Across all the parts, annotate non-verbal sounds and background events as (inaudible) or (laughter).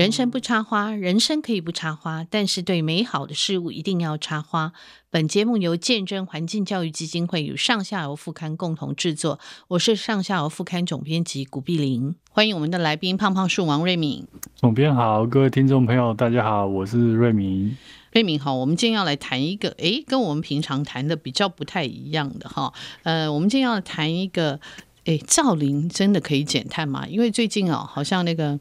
人生不插花，人生可以不插花，但是对美好的事物一定要插花。本节目由见证环境教育基金会与上下游副刊共同制作。我是上下游副刊总编辑古碧玲，欢迎我们的来宾胖胖树王瑞敏。总编好，各位听众朋友，大家好，我是瑞敏。瑞敏好，我们今天要来谈一个，诶，跟我们平常谈的比较不太一样的哈。呃，我们今天要谈一个，诶，造林真的可以减碳吗？因为最近哦，好像那个。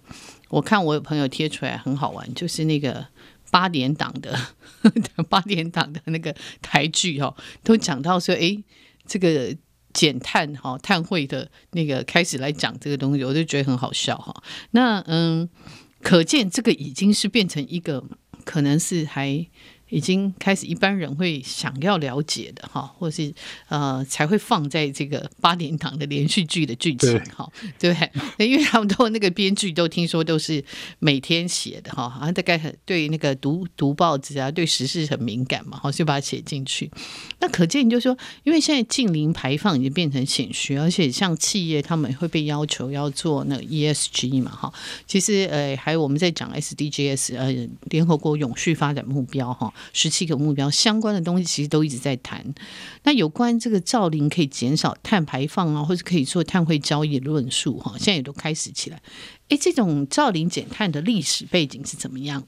我看我有朋友贴出来很好玩，就是那个八点档的 (laughs) 八点档的那个台剧哦，都讲到说，哎，这个减碳哈碳汇的那个开始来讲这个东西，我就觉得很好笑哈。那嗯，可见这个已经是变成一个可能是还。已经开始，一般人会想要了解的哈，或是呃才会放在这个八点档的连续剧的剧情哈，对不对？(laughs) 因为他们都那个编剧都听说都是每天写的哈，好像大概很对那个读读报纸啊，对时事很敏感嘛，好，就把它写进去。那可见就是说，因为现在近零排放已经变成显学，而且像企业他们会被要求要做那个 ESG 嘛哈。其实呃还有我们在讲 SDGs 呃联合国永续发展目标哈。十七个目标相关的东西，其实都一直在谈。那有关这个造林可以减少碳排放啊，或者可以做碳汇交易的论述哈，现在也都开始起来。哎，这种造林减碳的历史背景是怎么样？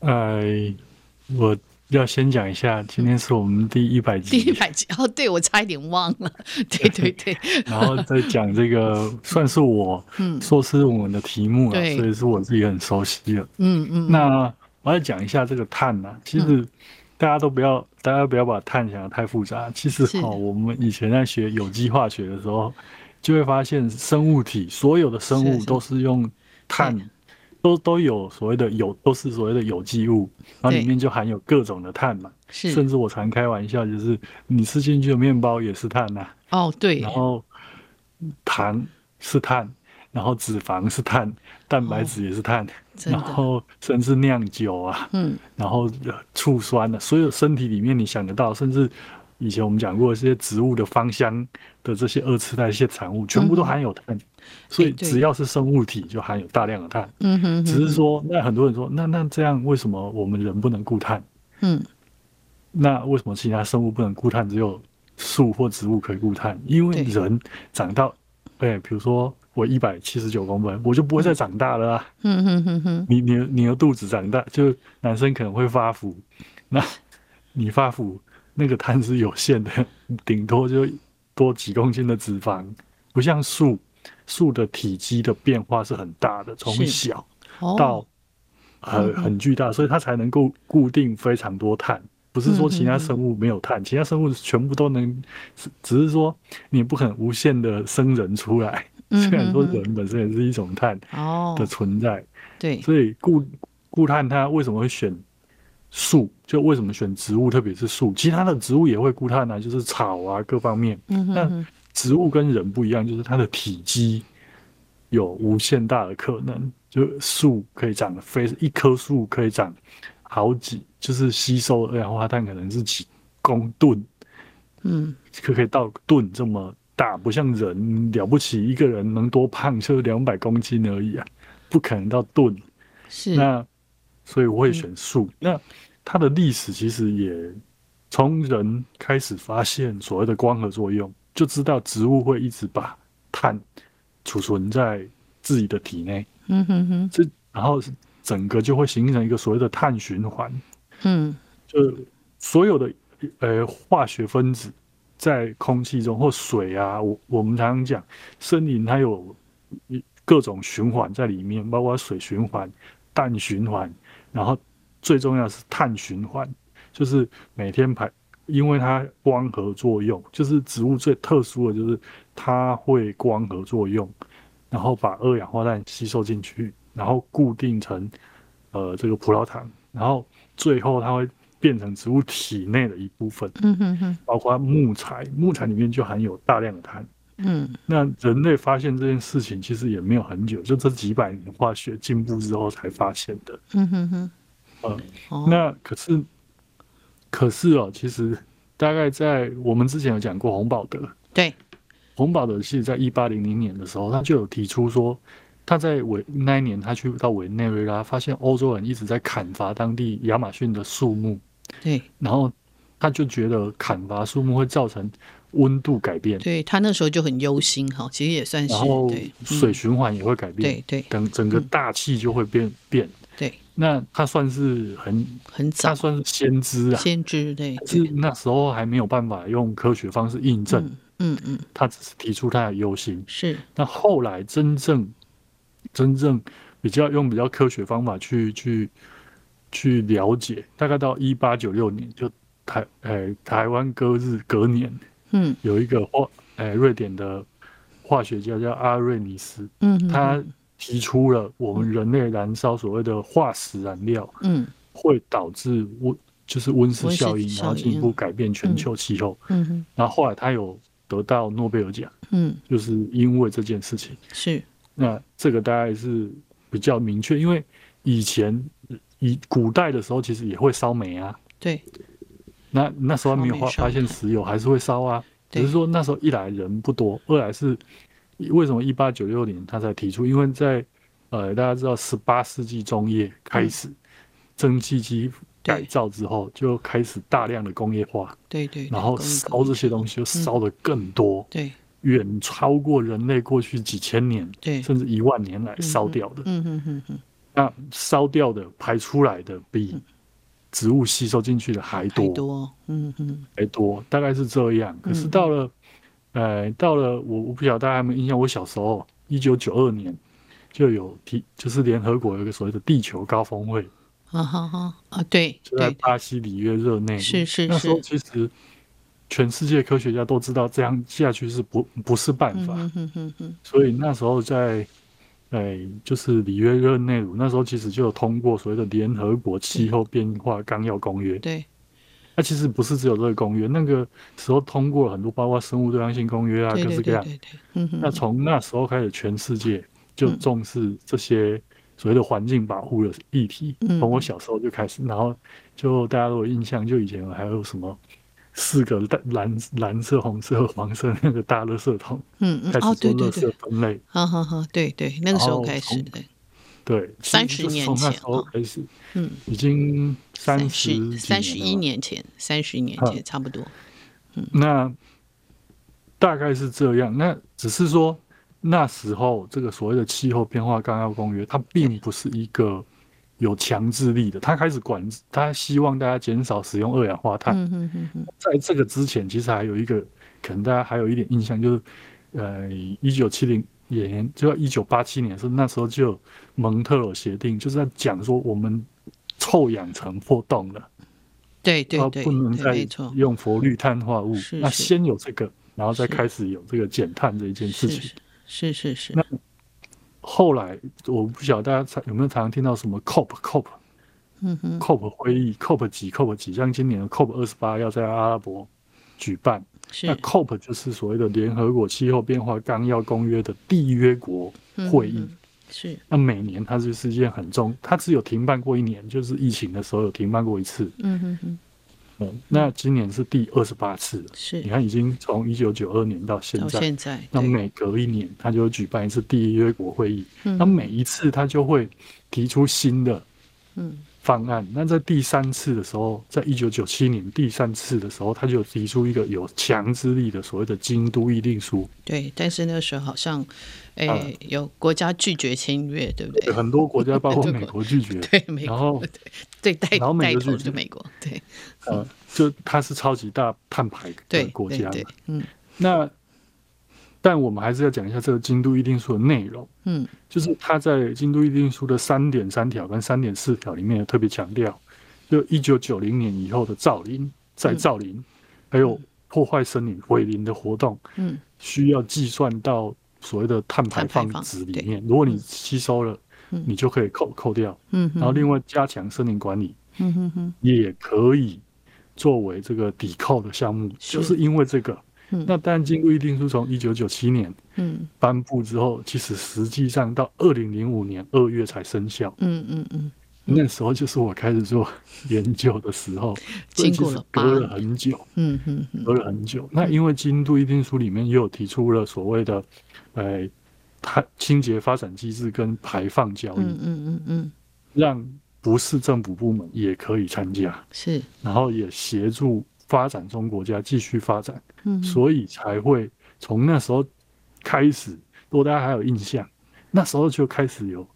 呃，我要先讲一下，今天是我们第一百集，第一百集哦，对，我差一点忘了，(laughs) 对对对。然后再讲这个，(laughs) 算是我硕士论文的题目了，嗯，所以是我自己很熟悉的。嗯嗯，那。我要讲一下这个碳呐、啊，其实大家都不要，嗯、大家不要把碳想得太复杂。其实哦，我们以前在学有机化学的时候，就会发现生物体所有的生物都是用碳，都都有所谓的有，都是所谓的有机物，然后里面就含有各种的碳嘛。甚至我常开玩笑，就是你吃进去的面包也是碳呐、啊。哦，对。然后糖是碳。然后脂肪是碳，蛋白质也是碳，哦、然后甚至酿酒啊，嗯，然后醋酸的、啊，所有身体里面你想得到，甚至以前我们讲过这些植物的芳香的这些二次代谢产物，全部都含有碳，嗯、所以只要是生物体就含有大量的碳。嗯哼，只是说那很多人说，那那这样为什么我们人不能固碳？嗯，那为什么其他生物不能固碳，只有树或植物可以固碳？因为人长到，哎，比如说。我一百七十九公分，我就不会再长大了啊！嗯哼哼哼，你你你的肚子长大，就男生可能会发福，那你发福那个碳是有限的，顶多就多几公斤的脂肪，不像树，树的体积的变化是很大的，从小到很很巨大，所以它才能够固定非常多碳。不是说其他生物没有碳，其他生物全部都能，只是说你不可能无限的生人出来。虽然说人本身也是一种碳的存在，对，所以固固碳它为什么会选树？就为什么选植物？特别是树，其他的植物也会固碳啊，就是草啊各方面。那植物跟人不一样，就是它的体积有无限大的可能。就树可以长得非一棵树可以长好几，就是吸收二氧化碳可能是几公吨，嗯，可可以到吨这么。大不像人了不起，一个人能多胖就是两百公斤而已啊，不可能到吨。是那，所以我会选树。嗯、那它的历史其实也从人开始发现所谓的光合作用，就知道植物会一直把碳储存在自己的体内。嗯哼哼，这然后整个就会形成一个所谓的碳循环。嗯，就所有的呃化学分子。在空气中或水啊，我我们常常讲，森林它有各种循环在里面，包括水循环、氮循环，然后最重要是碳循环，就是每天排，因为它光合作用，就是植物最特殊的就是它会光合作用，然后把二氧化碳吸收进去，然后固定成呃这个葡萄糖，然后最后它会。变成植物体内的一部分，嗯哼哼，包括木材，木材里面就含有大量的碳，嗯，那人类发现这件事情其实也没有很久，就这几百年化学进步之后才发现的，嗯哼哼，呃，那可是，可是哦，其实大概在我们之前有讲过洪宝德，对，洪宝德其实在一八零零年的时候，他就有提出说，他在委那一年，他去到委内瑞拉，发现欧洲人一直在砍伐当地亚马逊的树木，对，然后他就觉得砍伐树木会造成温度改变，对，他那时候就很忧心哈，其实也算是，然后水循环也会改变，对对，等整个大气就会变变，对，那他算是很很早，他算是先知啊，先知对，是那时候还没有办法用科学方式印证。嗯嗯，他只是提出他的忧心，是。那后来真正真正比较用比较科学方法去去去了解，大概到一八九六年，就台诶、欸、台湾割日隔年，嗯，有一个化诶、欸、瑞典的化学家叫阿瑞尼斯，嗯，他提出了我们人类燃烧所谓的化石燃料，嗯，会导致温就是温室效应，然后进一步改变全球气候，嗯。哼，然后后来他有。得到诺贝尔奖，嗯，就是因为这件事情。是。那这个大概是比较明确，因为以前以古代的时候，其实也会烧煤啊。对。那那时候还没有发发现石油，还是会烧啊。只是说那时候一来人不多，二来是为什么一八九六年他才提出？因为在呃大家知道十八世纪中叶开始蒸汽机。改造之后就开始大量的工业化，对对，然后烧这些东西就烧的更多，对，远超过人类过去几千年，对，甚至一万年来烧掉的，嗯嗯嗯嗯，那烧掉的排出来的比植物吸收进去的还多，多，嗯嗯，还多，大概是这样。可是到了，呃，到了我我不晓得大家有没有印象，我小时候一九九二年就有提，就是联合国有一个所谓的地球高峰会。啊哈哈啊，对，就在巴西里约热内，是是是。那时候其实全世界科学家都知道这样下去是不不是办法，所以那时候在哎，就是里约热内卢，那时候其实就有通过所谓的联合国气候变化纲要公约。对，那其实不是只有这个公约，那个时候通过了很多，包括生物多样性公约啊，各式各样。那从那时候开始，全世界就重视这些。所谓的环境保护的议题，从我小时候就开始，然后就大家都有印象，就以前还有什么四个蓝蓝色、红色、黄色那个大垃圾桶，嗯嗯，开始做垃圾分类，好好好，对对，那个时候开始，对。对，三十年前开始，嗯，已经三十三十一年前，三十一年前差不多，嗯，那大概是这样，那只是说。那时候，这个所谓的气候变化纲要公约，它并不是一个有强制力的。他开始管，他希望大家减少使用二氧化碳。在这个之前，其实还有一个，可能大家还有一点印象，就是呃，一九七零年，就一九八七年是那时候就有蒙特尔协定，就是在讲说我们臭氧层破洞了，对对对，不能再用氟氯碳化物。那先有这个，然后再开始有这个减碳这一件事情。是是是。那后来我不晓得大家有没有常常听到什么 COP COP，嗯哼，COP 会议 COP 几 COP 几，像今年的 COP 二十八要在阿拉伯举办。是。那 COP 就是所谓的联合国气候变化纲要公约的缔约国会议。是。那每年它就是一件很重，它只有停办过一年，就是疫情的时候有停办过一次。嗯哼哼。嗯，那今年是第二十八次了。是，你看已经从一九九二年到现在，到现在，那每隔一年他就举办一次第一约国会议。嗯，那每一次他就会提出新的嗯方案。那在第三次的时候，在一九九七年第三次的时候，他就提出一个有强制力的所谓的京都议定书。对，但是那时候好像，哎、欸，有国家拒绝签约，对不对？很多国家，包括美国 (laughs) 拒绝。对，美国。然后对带带头的美国，对。呃，就它是超级大碳排的国家嘛，嗯，那但我们还是要讲一下这个京都议定书的内容，嗯，就是他在京都议定书的三点三条跟三点四条里面特别强调，就一九九零年以后的造林、再造林，还有破坏森林、毁林的活动，嗯，需要计算到所谓的碳排放值里面，如果你吸收了，你就可以扣扣掉，嗯，然后另外加强森林管理，嗯哼哼，也可以。作为这个抵扣的项目，就是因为这个。嗯、那当然，京都议定书从一九九七年颁布之后，嗯、其实实际上到二零零五年二月才生效。嗯嗯嗯，那时候就是我开始做研究的时候，(laughs) 经过了隔了很久。嗯嗯隔了很久。那因为京都议定书里面也有提出了所谓的，呃，碳清洁发展机制跟排放交易，嗯嗯嗯嗯，让不是政府部门也可以参加，是，然后也协助发展中国家继续发展，嗯，所以才会从那时候开始，如果大家还有印象，那时候就开始有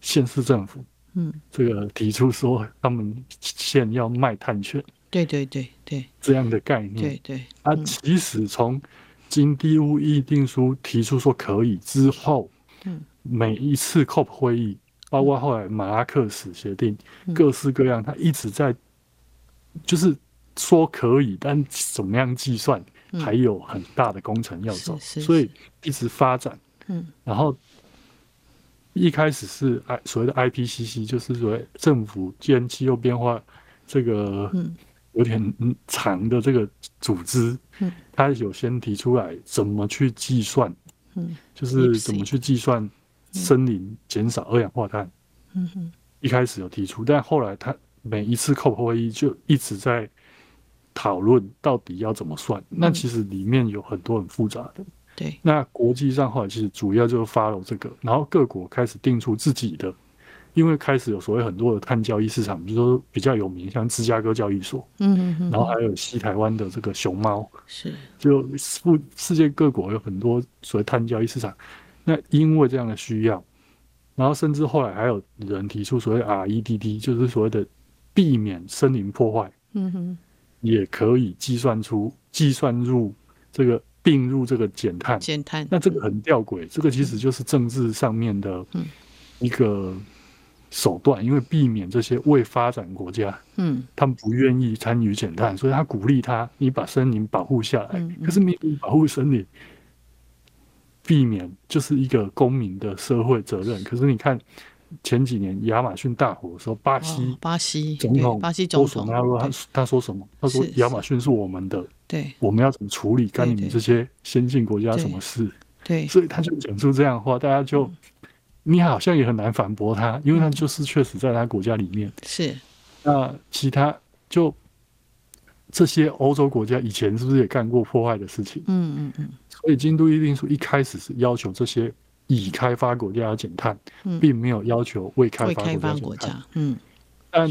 县市政府，嗯，这个提出说他们县要卖碳权，对对对对，这样的概念，对对，啊，其实从经地务议定书提出说可以之后，嗯，每一次 COP 会议，包括后来马拉克什协定，各式各样，他一直在，就是说可以，但怎么样计算，还有很大的工程要走，所以一直发展，嗯，然后一开始是 I 所谓的 IPCC，就是所谓政府间气候变化这个，嗯。有点长的这个组织，嗯，他有先提出来怎么去计算，嗯，就是怎么去计算森林减少二氧化碳，嗯哼，一开始有提出，但后来他每一次 COP 会议就一直在讨论到底要怎么算，那其实里面有很多很复杂的，对，那国际上后来其实主要就是 follow 这个，然后各国开始定出自己的。因为开始有所谓很多的碳交易市场，比如说比较有名，像芝加哥交易所，嗯嗯嗯，然后还有西台湾的这个熊猫，是，就世世界各国有很多所谓碳交易市场。那因为这样的需要，然后甚至后来还有人提出所谓 REDD，就是所谓的避免森林破坏，嗯哼，也可以计算出计算入这个并入这个减碳，减碳。那这个很吊诡，这个其实就是政治上面的一个。手段，因为避免这些未发展国家，嗯，他们不愿意参与减碳，所以他鼓励他，你把森林保护下来。可是你保护森林，避免就是一个公民的社会责任。可是你看前几年亚马逊大火的时候，巴西、哦、巴西总统巴西总统他说他他说什么？他说亚马逊是我们的，对，我们要怎么处理？干你们这些先进国家什么事？对，所以他就讲出这样的话，大家就。嗯你好像也很难反驳他，因为他就是确实在他国家里面。是，那其他就这些欧洲国家以前是不是也干过破坏的事情？嗯嗯嗯。所以京都议定书一开始是要求这些已开发国家要减碳，并没有要求未开发国家减碳。嗯。但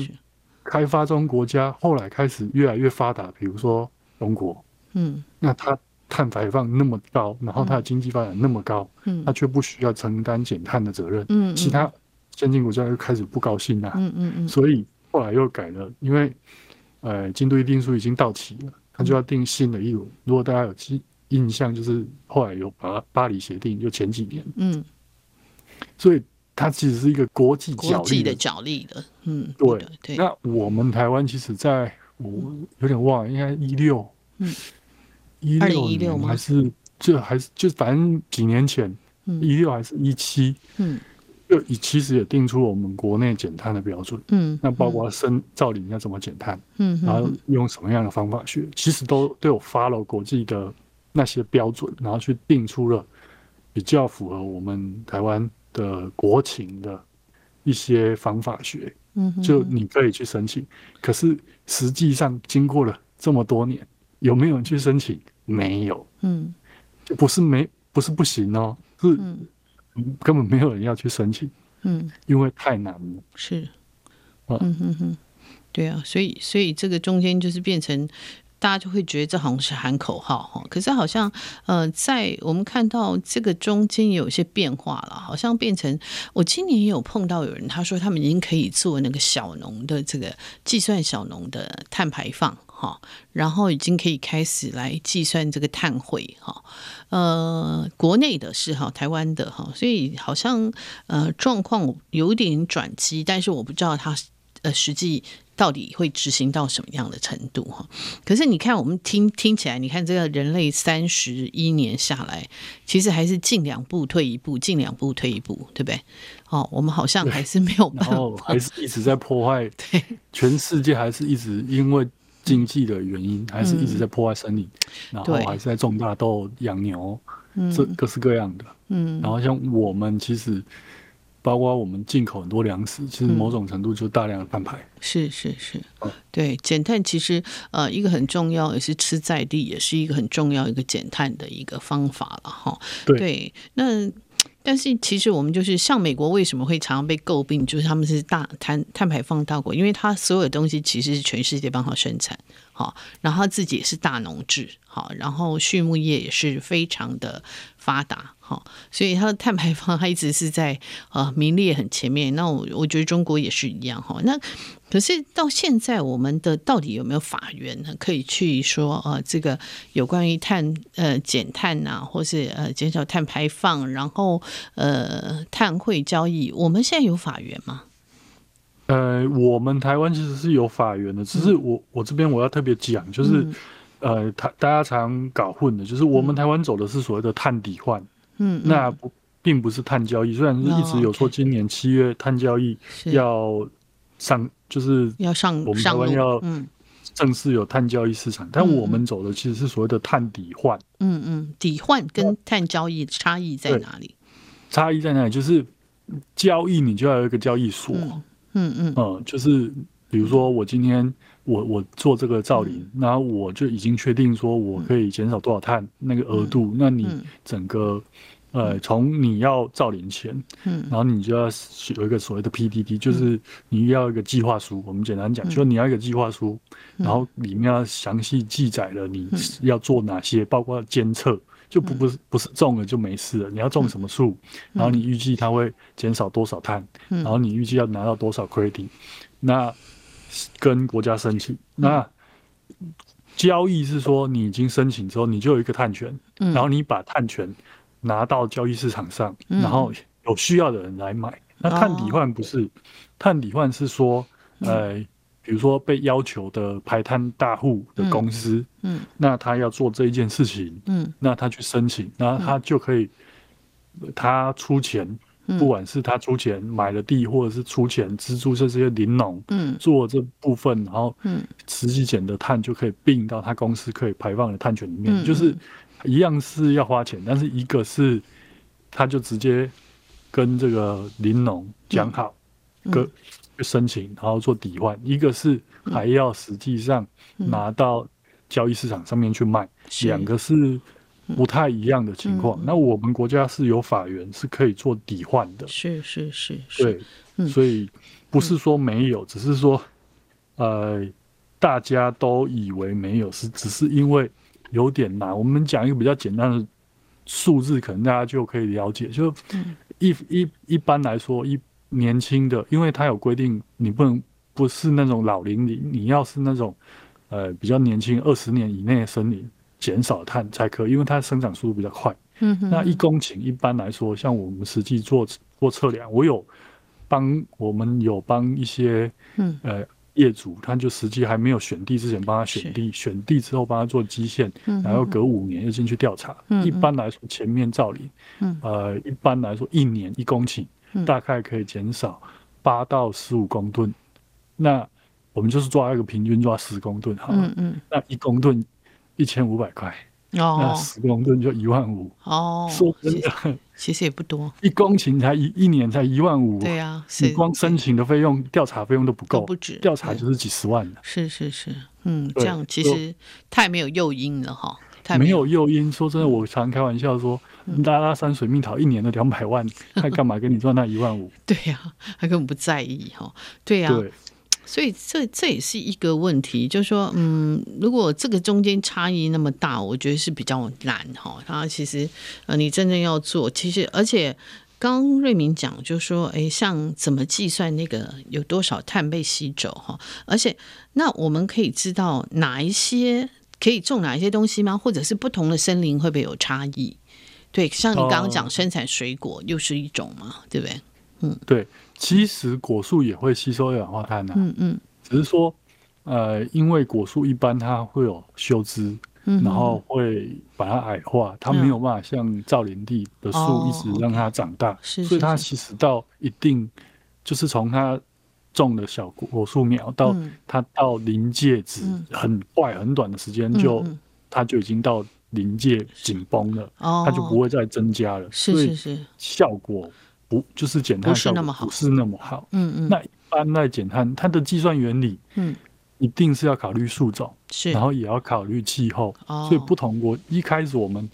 开发中国家后来开始越来越发达，比如说中国。嗯。那它。碳排放那么高，然后它的经济发展那么高，嗯，它却不需要承担减碳的责任，嗯，其他先进国家又开始不高兴了，嗯嗯嗯，所以后来又改了，因为呃，京都议定书已经到期了，它就要定新的一轮。如果大家有记印象，就是后来有巴巴黎协定，就前几年，嗯，所以它其实是一个国际角力的角力的，嗯，对对。那我们台湾其实在我有点忘了，应该一六，嗯。一六年还是就还是就反正几年前，一六还是一七，嗯，就其实也定出我们国内减碳的标准，嗯，那包括森造林要怎么减碳，嗯，然后用什么样的方法学，其实都都有 follow 国际的那些标准，然后去定出了比较符合我们台湾的国情的一些方法学，嗯，就你可以去申请，可是实际上经过了这么多年，有没有人去申请？没有，嗯，就不是没不是不行哦，是根本没有人要去申请，嗯，因为太难了，是，嗯哼哼，对啊，所以所以这个中间就是变成大家就会觉得这好像是喊口号哈，可是好像呃，在我们看到这个中间有一些变化了，好像变成我今年也有碰到有人他说他们已经可以做那个小农的这个计算小农的碳排放。哈，然后已经可以开始来计算这个碳汇哈，呃，国内的是哈，台湾的哈，所以好像呃状况有点转机，但是我不知道它呃实际到底会执行到什么样的程度哈。可是你看，我们听听起来，你看这个人类三十一年下来，其实还是进两步退一步，进两步退一步，对不对？哦，我们好像还是没有办法，然 (laughs) 后还是一直在破坏，(laughs) 对，全世界还是一直因为。经济的原因还是一直在破坏森林，嗯，然后还是在种大豆、养牛，这各式各样的。嗯，然后像我们其实，包括我们进口很多粮食，其实某种程度就是大量的碳排。是是是，对，减碳其实呃一个很重要，也是吃在地，也是一个很重要一个减碳的一个方法了哈。对，那。但是其实我们就是像美国为什么会常常被诟病，就是他们是大碳碳排放大国，因为他所有的东西其实是全世界帮他生产，好，然后他自己也是大农制，好，然后畜牧业也是非常的发达。所以它的碳排放，它一直是在呃名列很前面。那我我觉得中国也是一样哈。那可是到现在，我们的到底有没有法源呢？可以去说呃，这个有关于碳呃减碳呐，或是呃减少碳排放，然后呃碳汇交易，我们现在有法源吗？呃，我们台湾其实是有法源的，只是我、嗯、我这边我要特别讲，就是、嗯、呃，台大家常搞混的，就是我们台湾走的是所谓的碳抵换。嗯，那不并不是碳交易，虽然是一直有说今年七月碳交易要上，就是要上我们台湾要正式有碳交易市场，但我们走的其实是所谓的碳抵换。嗯嗯，抵换跟碳交易差异在哪里？差异在哪里？就是交易你就要有一个交易所。嗯嗯嗯，就是比如说我今天我我做这个造林，然后我就已经确定说我可以减少多少碳那个额度，那你整个。呃，从你要造林前，嗯，然后你就要有一个所谓的 PDD，就是你要一个计划书。我们简单讲，就是你要一个计划书，然后里面要详细记载了你要做哪些，包括监测，就不不是不是种了就没事了。你要种什么树，然后你预计它会减少多少碳，然后你预计要拿到多少 credit，那跟国家申请。那交易是说你已经申请之后，你就有一个碳权，然后你把碳权。拿到交易市场上，然后有需要的人来买。嗯、那碳抵换不是，哦、碳抵换是说，呃，比如说被要求的排碳大户的公司，嗯，嗯那他要做这一件事情，嗯，那他去申请，那他就可以，他出钱，嗯、不管是他出钱买了地，或者是出钱资助这些林农，嗯，做这部分，然后，嗯，实际减的碳就可以并到他公司可以排放的碳权里面，嗯、就是。一样是要花钱，但是一个是，他就直接跟这个林农讲好，跟申请，然后做抵换；一个是还要实际上拿到交易市场上面去卖，两个是不太一样的情况。那我们国家是有法源是可以做抵换的，是是是，对，所以不是说没有，只是说，呃，大家都以为没有，是只是因为。有点难，我们讲一个比较简单的数字，可能大家就可以了解。就一一一般来说，一年轻的，因为它有规定，你不能不是那种老龄林，你要是那种呃比较年轻，二十年以内的森林，减少碳才可以，因为它生长速度比较快。嗯哼，那一公顷一般来说，像我们实际做做测量，我有帮我们有帮一些嗯呃。业主他就实际还没有选地之前帮他选地，选地之后帮他做基线，然后隔五年又进去调查。一般来说，前面造林，呃，一般来说一年一公顷大概可以减少八到十五公吨。那我们就是抓一个平均抓十公吨，好，那一公吨一千五百块。哦，那十公吨就一万五哦。说真的，其实也不多，一公顷才一一年才一万五。对啊，你光申请的费用、调查费用都不够，不止调查就是几十万。是是是，嗯，这样其实太没有诱因了哈，太没有诱因。说真的，我常开玩笑说，拉拉山水蜜桃一年的两百万，他干嘛给你赚那一万五？(laughs) 对呀，他根本不在意哈。对呀。所以这这也是一个问题，就是说，嗯，如果这个中间差异那么大，我觉得是比较难哈。它其实，呃，你真正要做，其实而且刚刚瑞明讲，就是说，哎，像怎么计算那个有多少碳被吸走哈？而且，那我们可以知道哪一些可以种哪一些东西吗？或者是不同的森林会不会有差异？对，像你刚刚讲生产水果又是一种嘛，对不对？嗯，对。其实果树也会吸收二氧化碳的，嗯嗯，只是说，呃，因为果树一般它会有休枝，然后会把它矮化，它没有办法像造林地的树一直让它长大，所以它其实到一定，就是从它种的小果树苗到它到临界值很快很短的时间就它就已经到临界紧绷了，它就不会再增加了，所以效果。不就是减碳效果不是那么好，嗯嗯。那一般来减碳，它的计算原理，嗯，一定是要考虑树种，是，然后也要考虑气候，哦。所以不同国一开始我们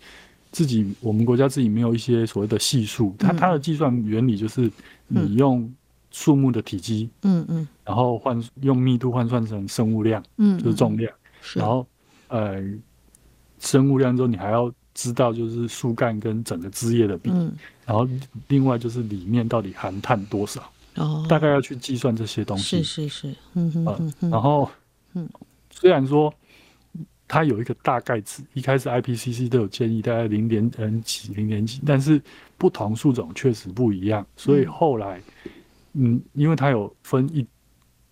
自己我们国家自己没有一些所谓的系数，它它的计算原理就是你用树木的体积，嗯嗯，然后换用密度换算成生物量，嗯，就是重量，然后呃生物量之后你还要知道就是树干跟整个枝叶的比，然后另外就是里面到底含碳多少，哦，大概要去计算这些东西，是是是，嗯哼，然后嗯，虽然说。它有一个大概值，一开始 IPCC 都有建议大概零点嗯几零点几，但是不同树种确实不一样，所以后来嗯，因为它有分一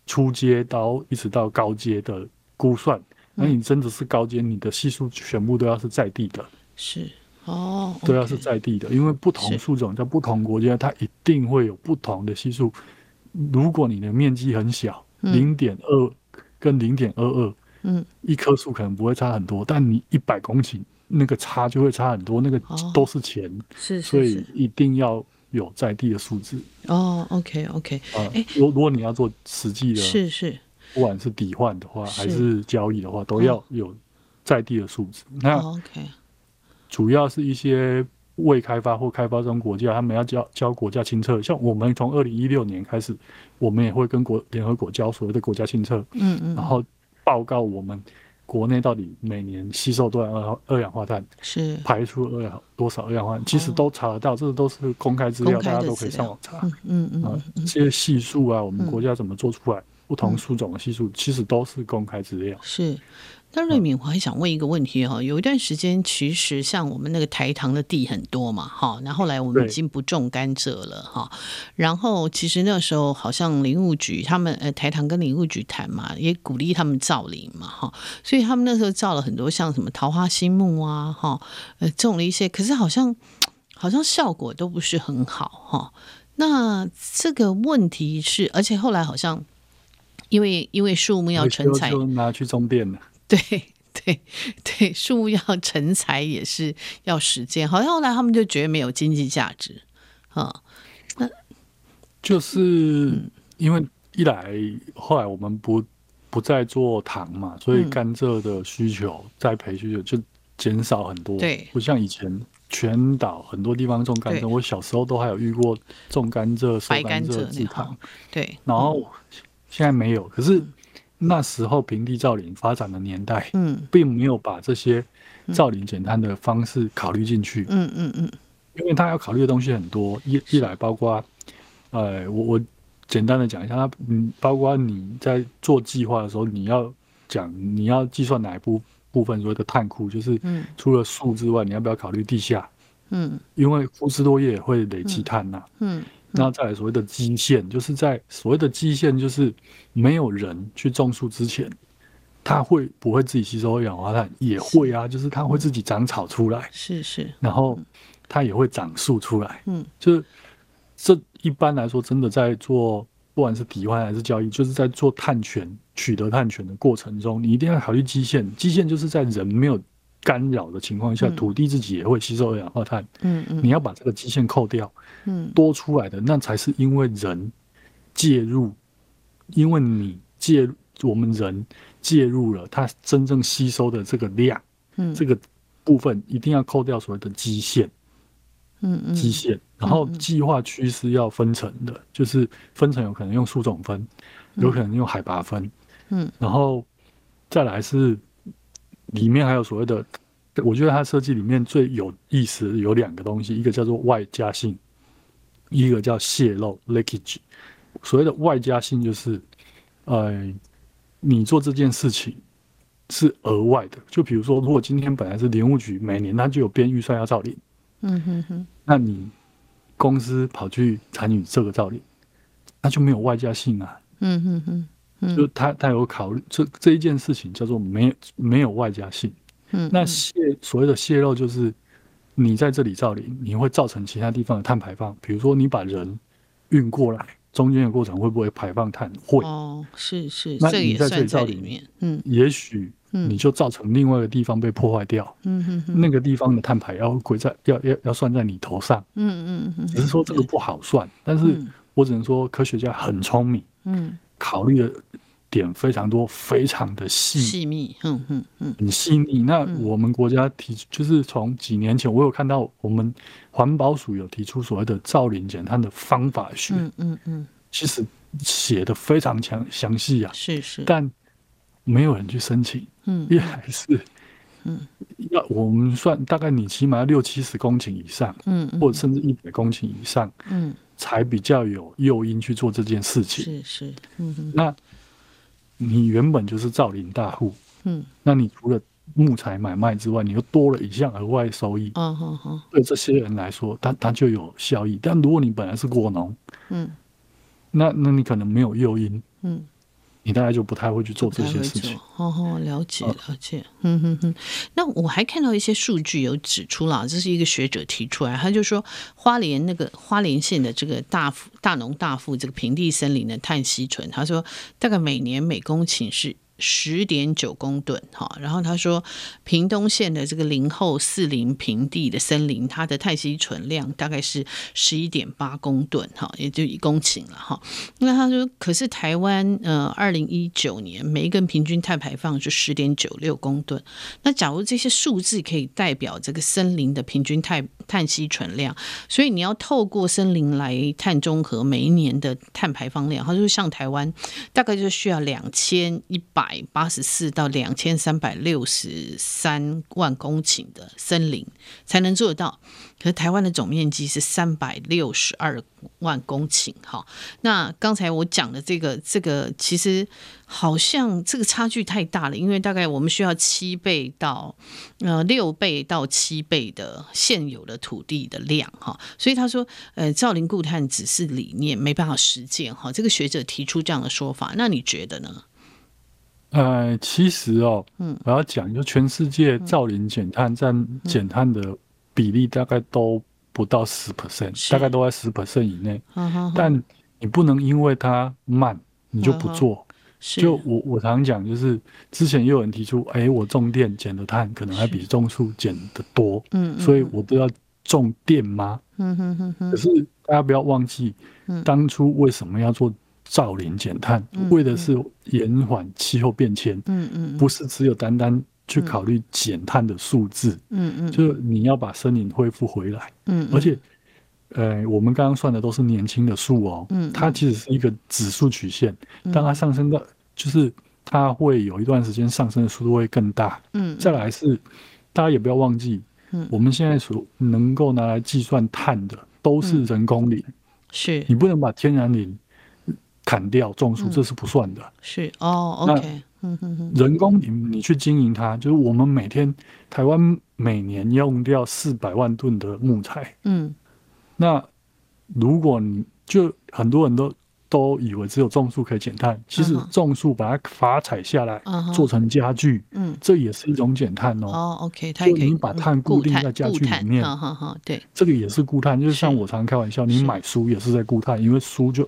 初阶到一直到高阶的估算，那你真的是高阶，你的系数全部都要是在地的，是。哦，都要是在地的，因为不同树种在不同国家，它一定会有不同的系数。如果你的面积很小，零点二跟零点二二。嗯，一棵树可能不会差很多，但你一百公顷那个差就会差很多，那个都是钱，哦、是，是，是，所以一定要有在地的数字。哦，OK OK，啊，如、欸、如果你要做实际的，是是，不管是抵换的话还是。交易的话，都要有在地的数字。哦、那 OK，主要是一些未开发或开发中国家，他们要交交国家清册，像我们从二零一六年开始，我们也会跟国联合国交所谓的国家清册，嗯嗯，然后。报告我们国内到底每年吸收多少二氧化碳，是排出二氧多少二氧化碳，其实都查得到，哦、这个都是公开资料，大家都可以上网查。嗯嗯嗯，这些系数啊，我们国家怎么做出来？嗯、不同树种的系数，其实都是公开资料。是。那瑞敏，我还想问一个问题哈，有一段时间，其实像我们那个台糖的地很多嘛，哈，那后来我们已经不种甘蔗了哈，然后其实那时候好像林务局他们呃台糖跟林务局谈嘛，也鼓励他们造林嘛，哈，所以他们那时候造了很多像什么桃花心木啊，哈，呃种了一些，可是好像好像效果都不是很好哈。那这个问题是，而且后来好像因为因为树木要成材，就拿去种电了。(laughs) 对对对，树木要成材也是要时间，好像后来他们就觉得没有经济价值啊。那就是因为一来后来我们不不再做糖嘛，所以甘蔗的需求、嗯、栽培需求就减少很多。对，不像以前全岛很多地方种甘蔗，我小时候都还有遇过种甘蔗、收甘蔗制糖。对，然后现在没有，可是。那时候平地造林发展的年代，嗯，并没有把这些造林减碳的方式考虑进去，嗯嗯嗯，因为他要考虑的东西很多，一一来包括，呃，我我简单的讲一下，它嗯，包括你在做计划的时候，你要讲你要计算哪一部部分所谓的碳库，就是除了树之外，你要不要考虑地下？嗯，因为枯枝落叶也会累积碳呐，嗯。那再来所谓的基线，就是在所谓的基线，就是没有人去种树之前，它会不会自己吸收二氧化碳？也会啊，就是它会自己长草出来，是是，然后它也会长树出来，嗯，就是这一般来说，真的在做不管是抵换还是交易，就是在做碳权取得碳权的过程中，你一定要考虑基线，基线就是在人没有。干扰的情况下，土地自己也会吸收二氧化碳。嗯嗯，你要把这个基线扣掉，嗯，多出来的那才是因为人介入，因为你介，我们人介入了，它真正吸收的这个量，嗯，这个部分一定要扣掉所谓的基线，嗯嗯，基线。然后计划区是要分层的，就是分层有可能用树种分，有可能用海拔分，嗯，然后再来是。里面还有所谓的，我觉得它设计里面最有意思有两个东西，一个叫做外加性，一个叫泄露 （leakage）。所谓的外加性就是，呃，你做这件事情是额外的。就比如说，如果今天本来是林务局每年它就有编预算要造林，嗯哼哼，那你公司跑去参与这个造林，那就没有外加性啊，嗯哼哼。就他他有考虑这这一件事情叫做没没有外加性，嗯，那泄所谓的泄露就是你在这里造林，你会造成其他地方的碳排放，比如说你把人运过来，中间的过程会不会排放碳？会哦，是是，那你在这里造林，嗯，也许你就造成另外一个地方被破坏掉，嗯嗯，那个地方的碳排要归在要要要算在你头上，嗯嗯嗯，只是说这个不好算，但是我只能说科学家很聪明，嗯。考虑的点非常多，非常的细细密，嗯嗯嗯，很细腻。那我们国家提就是从几年前，我有看到我们环保署有提出所谓的造林减碳的方法学，嗯嗯嗯，其实写的非常详详细啊，是是，但没有人去申请，嗯，也还是。嗯，要我们算大概你起码要六七十公顷以上，嗯，或者甚至一百公顷以上，嗯，才比较有诱因去做这件事情。是是，嗯哼。那你原本就是造林大户，嗯，那你除了木材买卖之外，你又多了一项额外收益，嗯哼哼。对这些人来说，他他就有效益。但如果你本来是果农，嗯，那那你可能没有诱因，嗯。你大概就不太会去做这些事情。哦哦，了解了解。嗯哼哼。那我还看到一些数据有指出了，这是一个学者提出来，他就说花莲那个花莲县的这个大富大农大富这个平地森林的碳吸存，他说大概每年每公顷是。十点九公吨，哈，然后他说，屏东县的这个林后四林平地的森林，它的碳吸存量大概是十一点八公吨，哈，也就一公顷了，哈。那他说，可是台湾，呃，二零一九年每一个平均碳排放是十点九六公吨。那假如这些数字可以代表这个森林的平均碳碳吸存量，所以你要透过森林来碳中和每一年的碳排放量，他说像台湾大概就需要两千一百。百八十四到两千三百六十三万公顷的森林才能做得到，可是台湾的总面积是三百六十二万公顷。哈，那刚才我讲的这个，这个其实好像这个差距太大了，因为大概我们需要七倍到呃六倍到七倍的现有的土地的量。哈，所以他说，呃，造林固碳只是理念，没办法实践。哈，这个学者提出这样的说法，那你觉得呢？呃，其实哦，嗯，我要讲，就全世界造林减碳占减碳的比例大概都不到十 percent，大概都在十 percent 以内。但你不能因为它慢，你就不做。就我我常常讲，就是之前也有人提出，哎，我种电减的碳可能还比种树减的多。嗯，所以我不要种电吗？嗯哼哼哼。可是大家不要忘记，当初为什么要做？造林减碳，为的是延缓气候变迁，嗯嗯，不是只有单单去考虑减碳的数字，嗯嗯，就是你要把森林恢复回来，嗯，而且，呃，我们刚刚算的都是年轻的树哦，嗯，它其实是一个指数曲线，当它上升到，就是它会有一段时间上升的速度会更大，嗯，再来是大家也不要忘记，嗯，我们现在所能够拿来计算碳的都是人工林，是。你不能把天然林。砍掉种树，这是不算的。嗯、是哦，OK，嗯哼哼。人工你你去经营它，就是我们每天台湾每年用掉四百万吨的木材。嗯，那如果你就很多人都都以为只有种树可以减碳，其实种树把它伐采下来，做成家具，嗯，这也是一种减碳哦。哦，OK，它可以你把碳固定在家具里面，好好好，对，这个也是固碳，就是像我常开玩笑，你买书也是在固碳，因为书就。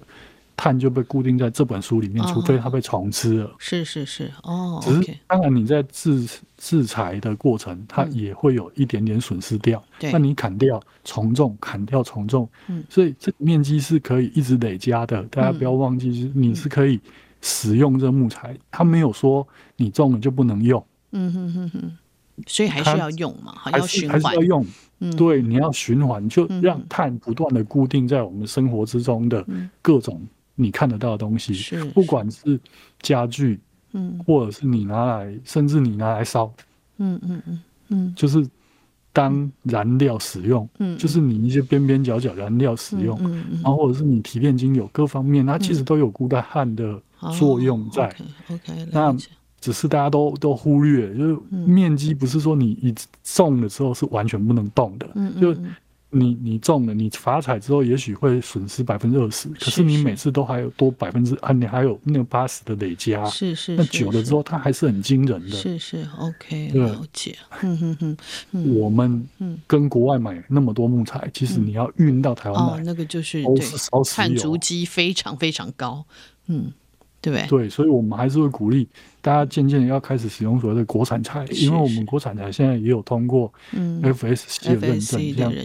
碳就被固定在这本书里面，除非它被虫吃了。哦、是是是，哦。只是当然你在制制裁的过程，它也会有一点点损失掉。对、嗯。那你砍掉重种，砍掉重种，嗯，所以这面积是可以一直累加的。大家不要忘记，是你是可以使用这木材，它没有说你种了就不能用。嗯哼哼哼。所以还是要用嘛，还是还是要用。嗯，对，你要循环，就让碳不断的固定在我们生活之中的各种。你看得到的东西，不管是家具，嗯，或者是你拿来，甚至你拿来烧，嗯嗯嗯嗯，就是当燃料使用，嗯，就是你一些边边角角燃料使用，嗯嗯，然后或者是你提炼精油各方面，它其实都有固碳的作用在。OK，那只是大家都都忽略，就是面积不是说你一种的时候是完全不能动的，嗯，就。你你中了，你伐采之后也许会损失百分之二十，可是你每次都还有多百分之啊，你还有那个八十的累加，是是，那久了之后它还是很惊人的，是是 OK，了解。嗯哼哼，我们跟国外买那么多木材，其实你要运到台湾来，那个就是都是烧石油，碳足迹非常非常高，嗯。对对，所以我们还是会鼓励大家渐渐要开始使用所谓的国产材，因为我们国产材现在也有通过 FSC 的认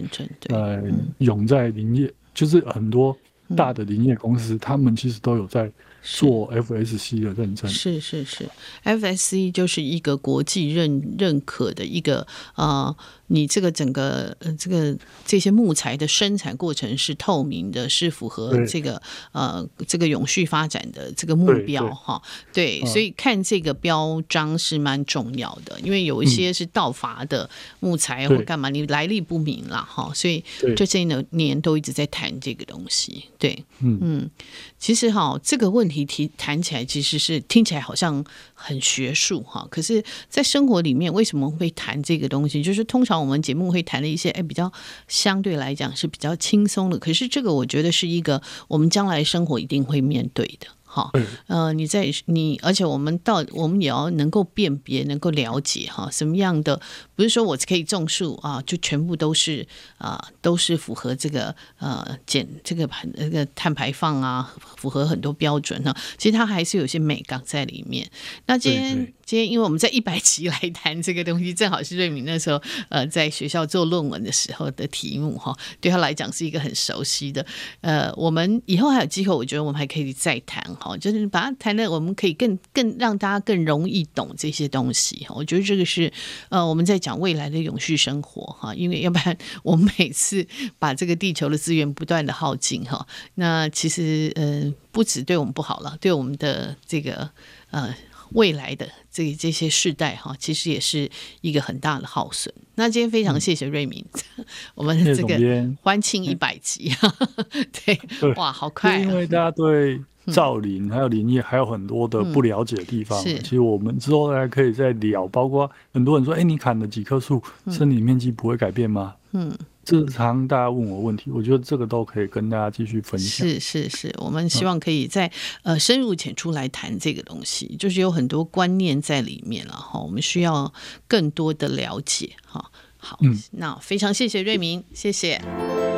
证，这样呃，永在林业就是很多大的林业公司，他们其实都有在做 FSC 的认证。是是是，FSC 就是一个国际认认可的一个呃。你这个整个呃，这个这些木材的生产过程是透明的，是符合这个呃这个永续发展的这个目标哈。对，所以看这个标章是蛮重要的，因为有一些是盗伐的木材或干嘛，你来历不明了哈。所以这些年都一直在谈这个东西。对，嗯。嗯，其实哈这个问题提谈起来，其实是听起来好像很学术哈，可是，在生活里面为什么会谈这个东西？就是通常。我们节目会谈的一些，哎，比较相对来讲是比较轻松的。可是这个，我觉得是一个我们将来生活一定会面对的。哈，呃，你在你，而且我们到我们也要能够辨别，能够了解哈，什么样的不是说我可以种树啊，就全部都是啊，都是符合这个呃减这个排那个碳排放啊，符合很多标准呢。其实它还是有些美感在里面。那今天。今天因为我们在一百集来谈这个东西，正好是瑞敏那时候呃在学校做论文的时候的题目哈，对他来讲是一个很熟悉的。呃，我们以后还有机会，我觉得我们还可以再谈哈，就是把它谈的，我们可以更更让大家更容易懂这些东西哈。我觉得这个是呃我们在讲未来的永续生活哈，因为要不然我们每次把这个地球的资源不断的耗尽哈，那其实呃不止对我们不好了，对我们的这个呃。未来的这这些世代哈，其实也是一个很大的耗损。那今天非常谢谢瑞敏，(laughs) 嗯、我们这个欢庆一百集，(laughs) 对，对，哇，好快、啊！因为大家对造林还有林业还有很多的不了解的地方，嗯、其实我们之后还可以再聊。包括很多人说，哎，你砍了几棵树，森林面积不会改变吗？嗯。日常大家问我问题，我觉得这个都可以跟大家继续分享。是是是，我们希望可以再呃深入浅出来谈这个东西，就是有很多观念在里面了哈，我们需要更多的了解哈。好，嗯，那非常谢谢瑞明，谢谢。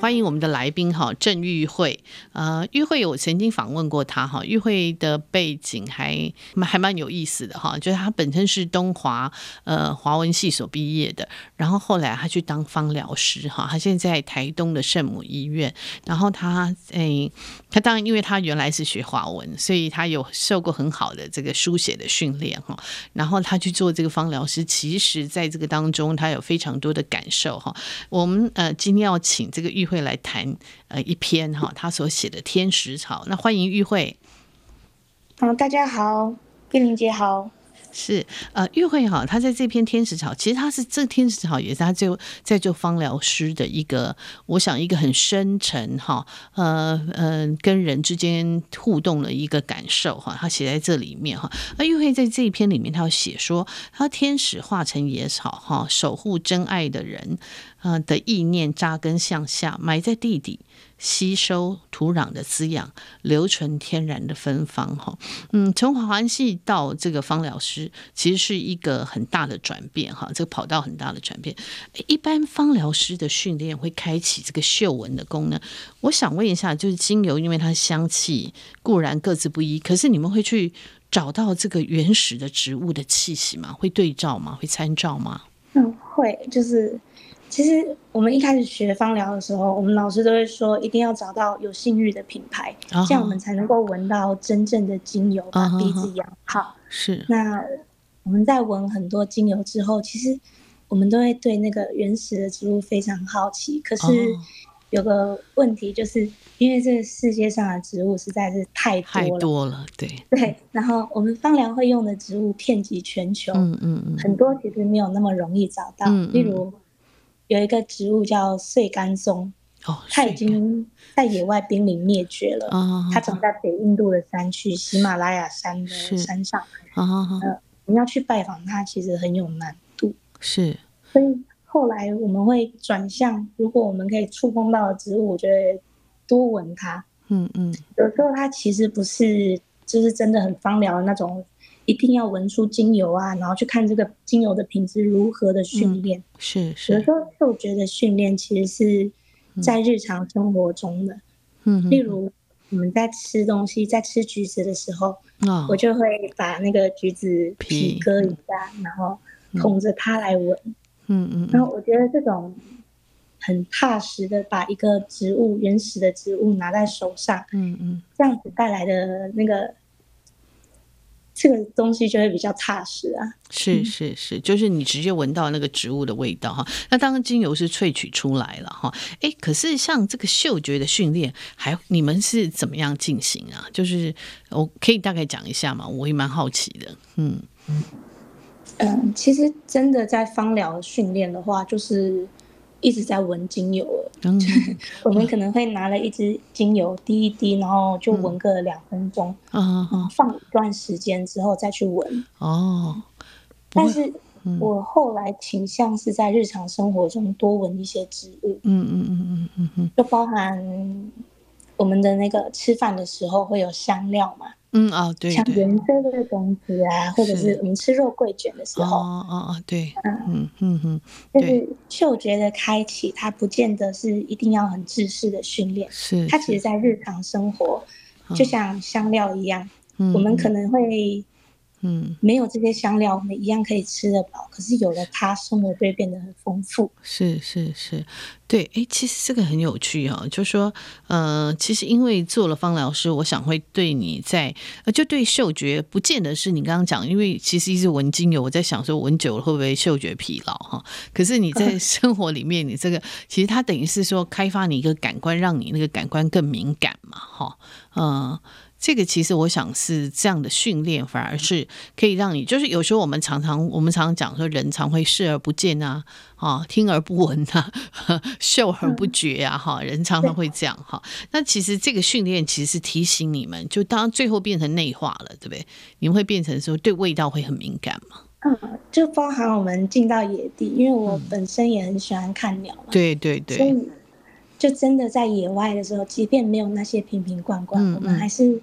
欢迎我们的来宾哈，郑玉慧。呃，玉慧我曾经访问过她哈，玉慧的背景还还蛮有意思的哈，就是她本身是东华呃华文系所毕业的，然后后来她去当芳疗师哈，她现在在台东的圣母医院，然后她诶，她当然因为她原来是学华文，所以她有受过很好的这个书写的训练哈，然后她去做这个芳疗师，其实在这个当中她有非常多的感受哈。我们呃今天要请这个玉。会来谈呃一篇哈，他所写的天使草。那欢迎玉慧。嗯，大家好，冰玲姐好。是呃玉慧哈，他在这篇天使草，其实他是这天使草也是他最在做芳疗师的一个，我想一个很深沉哈，呃呃跟人之间互动的一个感受哈，他写在这里面哈。那玉慧在这一篇里面，他要写说，他天使化成野草哈，守护真爱的人。啊的意念扎根向下，埋在地底，吸收土壤的滋养，留存天然的芬芳。哈，嗯，从华文系到这个芳疗师，其实是一个很大的转变。哈，这个跑道很大的转变。一般芳疗师的训练会开启这个嗅闻的功能。我想问一下，就是精油，因为它香气固然各自不一，可是你们会去找到这个原始的植物的气息吗？会对照吗？会参照吗？嗯，会，就是。其实我们一开始学芳疗的时候，我们老师都会说，一定要找到有信誉的品牌，uh -huh. 这样我们才能够闻到真正的精油，把鼻子养好。Uh -huh. 是。那我们在闻很多精油之后，其实我们都会对那个原始的植物非常好奇。可是有个问题，就是因为这个世界上的植物实在是太多了，太多了，对对。然后我们芳疗会用的植物遍及全球，嗯嗯嗯，很多其实没有那么容易找到，嗯嗯例如。有一个植物叫碎甘松，哦，它已经在野外濒临灭绝了。哦，它长在北印度的山区，喜马拉雅山的山上。啊、哦，呃，你要去拜访它，其实很有难度。是，所以后来我们会转向，如果我们可以触碰到的植物，我觉得多闻它。嗯嗯，有时候它其实不是，就是真的很芳疗的那种。一定要闻出精油啊，然后去看这个精油的品质如何的训练。嗯、是是，有时候嗅觉的训练其实是在日常生活中的。嗯，例如我们在吃东西，在吃橘子的时候，哦、我就会把那个橘子皮割一下，然后捧着它来闻。嗯嗯。然后我觉得这种很踏实的把一个植物原始的植物拿在手上，嗯嗯，这样子带来的那个。这个东西就会比较踏实啊，是是是，就是你直接闻到那个植物的味道哈。那当然精油是萃取出来了哈。哎，可是像这个嗅觉的训练，还你们是怎么样进行啊？就是我可以大概讲一下嘛？我也蛮好奇的。嗯嗯，其实真的在芳疗训练的话，就是。一直在闻精油。了，嗯、(laughs) 我们可能会拿了一支精油滴一滴，然后就闻个两分钟，嗯嗯、放一段时间之后再去闻。哦，但是我后来倾向是在日常生活中多闻一些植物，嗯嗯嗯嗯嗯嗯，就包含我们的那个吃饭的时候会有香料嘛。嗯哦，对，像原生的种子啊，或者是。我们吃肉桂卷的时候，哦哦哦，对，嗯。嗯嗯，就是嗅觉的开启，它不见得是一定要很制式的训练，是它其实在日常生活，就像香料一样，我们可能会。嗯，没有这些香料，我们一样可以吃得饱。可是有了它，生活就会变得很丰富。是是是，对，哎，其实这个很有趣哈、哦，就是说，呃，其实因为做了芳疗师，我想会对你在，呃，就对嗅觉，不见得是你刚刚讲，因为其实一直闻精油，我在想说，闻久了会不会嗅觉疲劳哈？可是你在 (laughs) 生活里面，你这个其实它等于是说，开发你一个感官，让你那个感官更敏感嘛，哈，嗯。这个其实我想是这样的训练，反而是可以让你，就是有时候我们常常我们常常讲说，人常会视而不见啊，啊，听而不闻啊，(laughs) 嗅而不觉啊，哈，人常常会这样哈。那其实这个训练其实是提醒你们，就当最后变成内化了，对不对？你们会变成说对味道会很敏感吗？嗯，就包含我们进到野地，因为我本身也很喜欢看鸟嘛，对对对。就真的在野外的时候，即便没有那些瓶瓶罐罐，嗯嗯，我们还是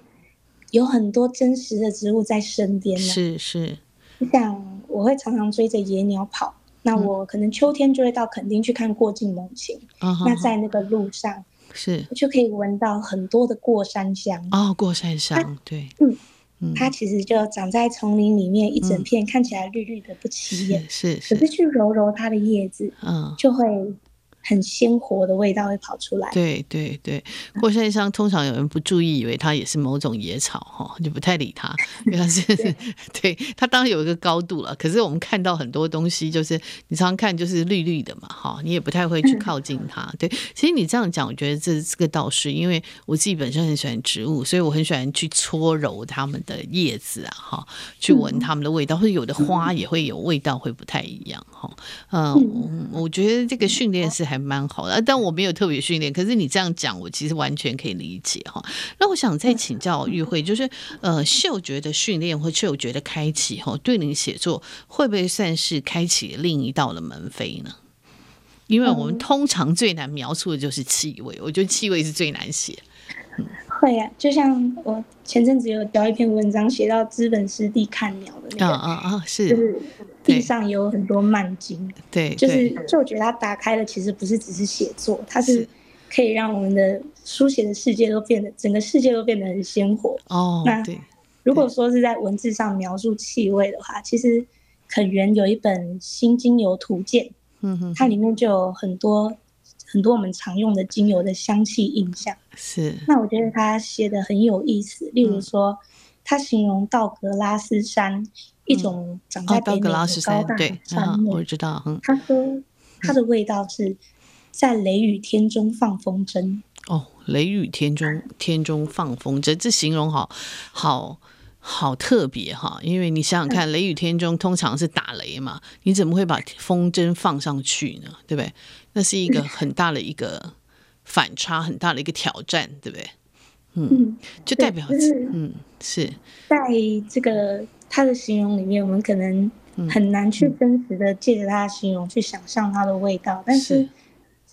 有很多真实的植物在身边。是是，你想，我会常常追着野鸟跑，那我可能秋天就会到垦丁去看过境猛禽。嗯、那在那个路上，是就可以闻到很多的过山香。哦，过山香，对，嗯嗯，它其实就长在丛林里面，一整片看起来绿绿的不起眼，是是，可是去揉揉它的叶子，嗯，就会。很鲜活的味道会跑出来。对对对，过山香通常有人不注意，以为它也是某种野草哈，就不太理它。(laughs) 原来是对，对，它当然有一个高度了。可是我们看到很多东西，就是你常常看就是绿绿的嘛，哈，你也不太会去靠近它。嗯、对，其实你这样讲，我觉得这这个倒是，因为我自己本身很喜欢植物，所以我很喜欢去搓揉它们的叶子啊，哈，去闻它们的味道，或者有的花也会有味道，会不太一样哈。嗯，我觉得这个训练是还。蛮好的，但我没有特别训练。可是你这样讲，我其实完全可以理解哈。那我想再请教玉慧，就是呃，嗅觉的训练或嗅觉的开启哈，对你写作会不会算是开启另一道的门扉呢？因为我们通常最难描述的就是气味，我觉得气味是最难写。嗯，会啊，就像我前阵子有标一篇文章，写到资本湿地看鸟的那个，啊啊啊，是。就是地上有很多慢经，对，就是嗅觉它打开了，其实不是只是写作，它是可以让我们的书写的世界都变得，整个世界都变得很鲜活。哦，那如果说是在文字上描述气味的话，其实肯源有一本《新精油图鉴》，嗯哼，它里面就有很多很多我们常用的精油的香气印象。是，那我觉得他写的很有意思，例如说，他形容道格拉斯山。一种长在北美的高大杉木，我知道。他说，它的味道是在雷雨天中放风筝。哦，雷雨天中天中放风筝，这形容好好好特别哈。因为你想想看，雷雨天中通常是打雷嘛，你怎么会把风筝放上去呢？对不对？那是一个 (laughs) 很大的一个反差，很大的一个挑战，对不对？嗯，就代表是嗯是。在这个。他的形容里面，我们可能很难去真实的借着他的形容去想象它的味道，但是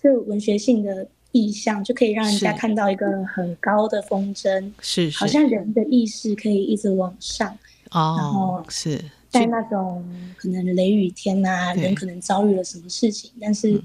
这文学性的意象就可以让人家看到一个很高的风筝，是好像人的意识可以一直往上，哦，然后是。在那种可能雷雨天啊，人可能遭遇了什么事情，但是。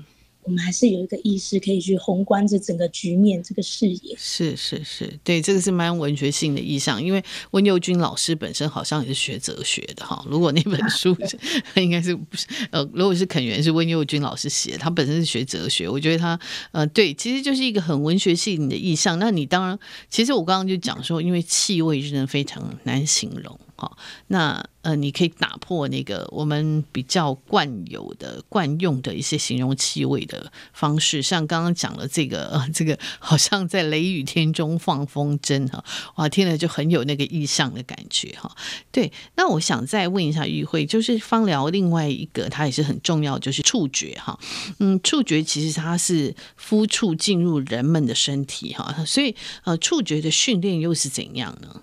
我们还是有一个意识可以去宏观这整个局面，这个视野。是是是，对，这个是蛮文学性的意象，因为温佑君老师本身好像也是学哲学的哈。如果那本 (laughs) 书是，应该是不是呃，如果是肯源是温佑君老师写，他本身是学哲学，我觉得他呃，对，其实就是一个很文学性的意象。那你当然，其实我刚刚就讲说，因为气味真的非常难形容。好，那呃，你可以打破那个我们比较惯有的、惯用的一些形容气味的方式，像刚刚讲了这个，呃，这个好像在雷雨天中放风筝哈，哇，听了就很有那个意象的感觉哈。对，那我想再问一下钰惠，就是芳疗另外一个它也是很重要，就是触觉哈。嗯，触觉其实它是肤触进入人们的身体哈，所以呃，触觉的训练又是怎样呢？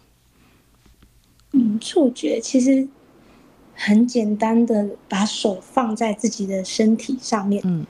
嗯，触觉其实很简单的，把手放在自己的身体上面，嗯，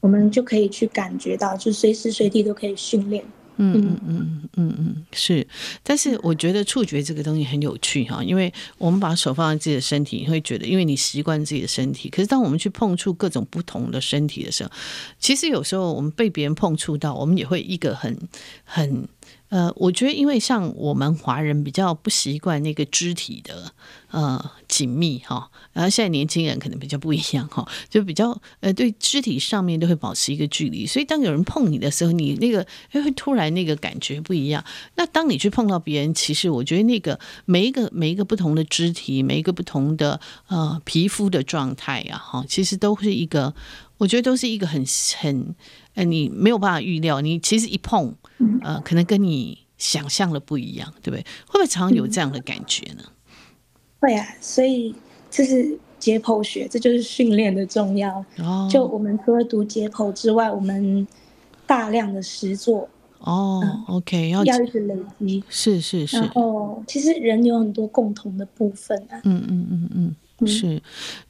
我们就可以去感觉到，就随时随地都可以训练。嗯嗯嗯嗯嗯，是。但是我觉得触觉这个东西很有趣哈，因为我们把手放在自己的身体，你会觉得，因为你习惯自己的身体。可是当我们去碰触各种不同的身体的时候，其实有时候我们被别人碰触到，我们也会一个很很。呃，我觉得，因为像我们华人比较不习惯那个肢体的呃紧密哈，然后现在年轻人可能比较不一样哈，就比较呃对肢体上面都会保持一个距离，所以当有人碰你的时候，你那个会突然那个感觉不一样。那当你去碰到别人，其实我觉得那个每一个每一个不同的肢体，每一个不同的呃皮肤的状态呀，哈，其实都是一个，我觉得都是一个很很。呃，你没有办法预料，你其实一碰，呃，可能跟你想象的不一样，对不对？会不会常常有这样的感觉呢？会啊，所以这是解剖学，这就是训练的重要。哦，就我们除了读解剖之外，我们大量的实作。哦，嗯，OK，要要一直累积，是是是。然后，其实人有很多共同的部分啊。嗯嗯嗯嗯。是，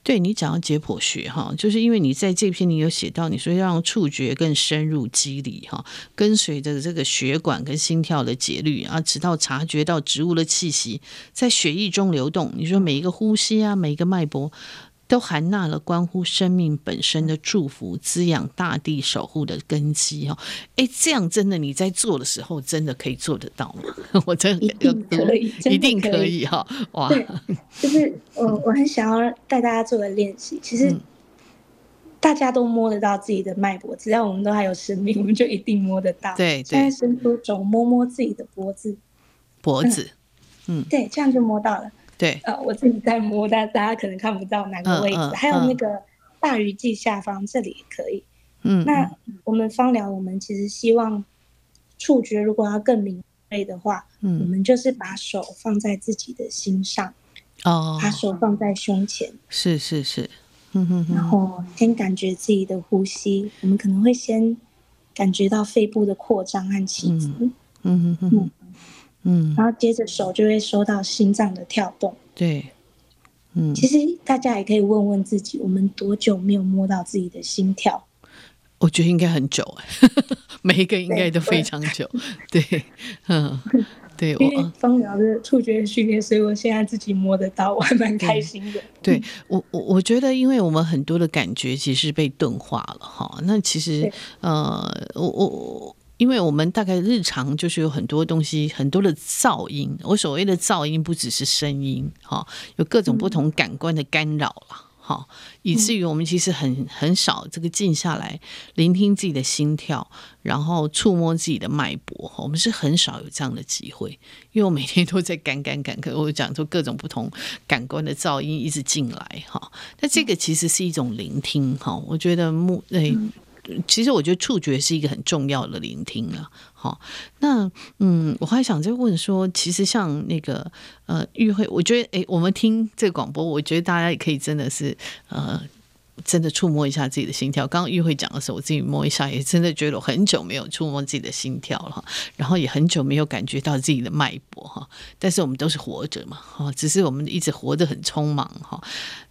对你讲到解剖学哈，就是因为你在这篇你有写到，你说要让触觉更深入肌理哈，跟随着这个血管跟心跳的节律啊，直到察觉到植物的气息在血液中流动。你说每一个呼吸啊，每一个脉搏。都含纳了关乎生命本身的祝福，滋养大地守护的根基哦。哎，这样真的你在做的时候，真的可以做得到吗？(laughs) 我真的一定可以，一定可以哈！哇，对，就是我我很想要带大家做个练习。其实大家都摸得到自己的脉搏，只要我们都还有生命，我们就一定摸得到。对，现在伸出手摸摸自己的脖子，脖子，嗯，对，这样就摸到了。对，呃，我自己在摸，但大家可能看不到哪个位置。嗯嗯、还有那个大鱼际下方，这里也可以。嗯，那我们芳疗，我们其实希望触觉如果要更敏锐的话，嗯，我们就是把手放在自己的心上，哦，把手放在胸前，是是是，嗯哼哼，然后先感觉自己的呼吸，我们可能会先感觉到肺部的扩张和起伏，嗯哼哼。嗯嗯，然后接着手就会收到心脏的跳动。对，嗯，其实大家也可以问问自己，我们多久没有摸到自己的心跳？我觉得应该很久哎，(laughs) 每一个应该都非常久。对，对，(laughs) 嗯，对，(laughs) 因为芳疗的触觉训练，所以我现在自己摸得到，我还蛮开心的。对，对我，我我觉得，因为我们很多的感觉其实被钝化了哈。那其实，呃，我我。因为我们大概日常就是有很多东西，很多的噪音。我所谓的噪音不只是声音，哈，有各种不同感官的干扰了，哈，以至于我们其实很很少这个静下来聆听自己的心跳，然后触摸自己的脉搏，我们是很少有这样的机会。因为我每天都在赶赶赶，可我讲出各种不同感官的噪音一直进来，哈。那这个其实是一种聆听，哈。我觉得目诶。其实我觉得触觉是一个很重要的聆听啊。好，那嗯，我还想再问说，其实像那个呃，玉慧，我觉得哎，我们听这个广播，我觉得大家也可以真的是呃，真的触摸一下自己的心跳。刚刚玉慧讲的时候，我自己摸一下，也真的觉得我很久没有触摸自己的心跳了，然后也很久没有感觉到自己的脉搏哈。但是我们都是活着嘛，哈，只是我们一直活得很匆忙哈。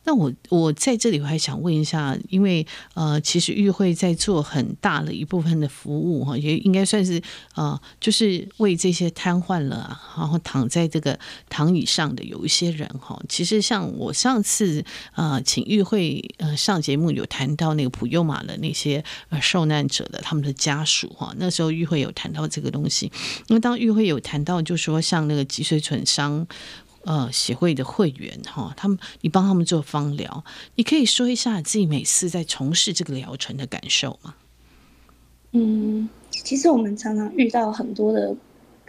那我我在这里我还想问一下，因为呃，其实玉会在做很大的一部分的服务哈，也应该算是呃，就是为这些瘫痪了，然后躺在这个躺椅上的有一些人哈。其实像我上次呃，请玉会呃上节目有谈到那个普悠玛的那些呃受难者的他们的家属哈，那时候玉会有谈到这个东西。因为当玉会有谈到，就说像那个脊髓损伤。呃，协会的会员哈，他们你帮他们做芳疗，你可以说一下你自己每次在从事这个疗程的感受吗？嗯，其实我们常常遇到很多的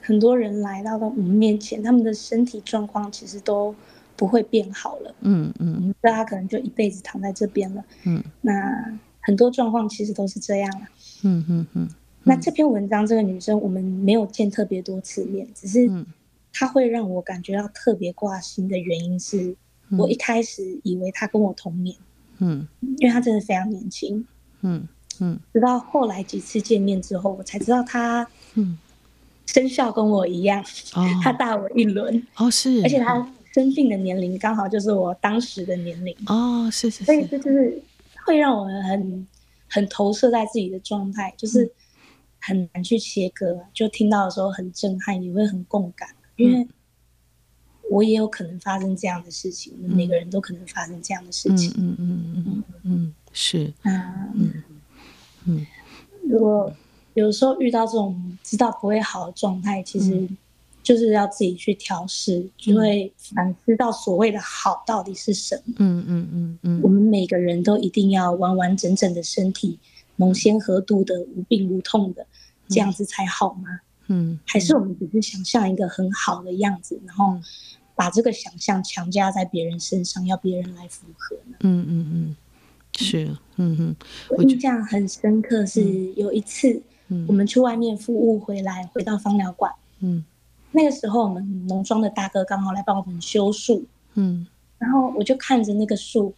很多人来到到我们面前，他们的身体状况其实都不会变好了。嗯嗯，那他可能就一辈子躺在这边了。嗯，那很多状况其实都是这样了。嗯嗯嗯。那这篇文章这个女生，我们没有见特别多次面，只是。他会让我感觉到特别挂心的原因是，我一开始以为他跟我同年，嗯，因为他真的非常年轻，嗯嗯，直到后来几次见面之后，我才知道他，嗯，生肖跟我一样，哦，(laughs) 他大我一轮，哦是，而且。他生病的年龄刚好就是我当时的年龄，哦是是是，所以这就是会让我很很投射在自己的状态，就是很难去切割，就听到的时候很震撼，也会很共感。因为我也有可能发生这样的事情，嗯、每个人都可能发生这样的事情。嗯嗯嗯嗯嗯，是。嗯嗯嗯。如果有时候遇到这种知道不会好的状态，其实就是要自己去调试，嗯、就会反思到所谓的好到底是什么。嗯嗯嗯嗯。我们每个人都一定要完完整整的身体，蒙仙合度的，无病无痛的，这样子才好吗？嗯，还是我们只是想象一个很好的样子，然后把这个想象强加在别人身上，要别人来符合呢？嗯嗯嗯，是，嗯嗯。我印象很深刻，是有一次，我们去外面服务回来，回到芳疗馆，嗯，那个时候我们农庄的大哥刚好来帮我们修树，嗯，然后我就看着那个树，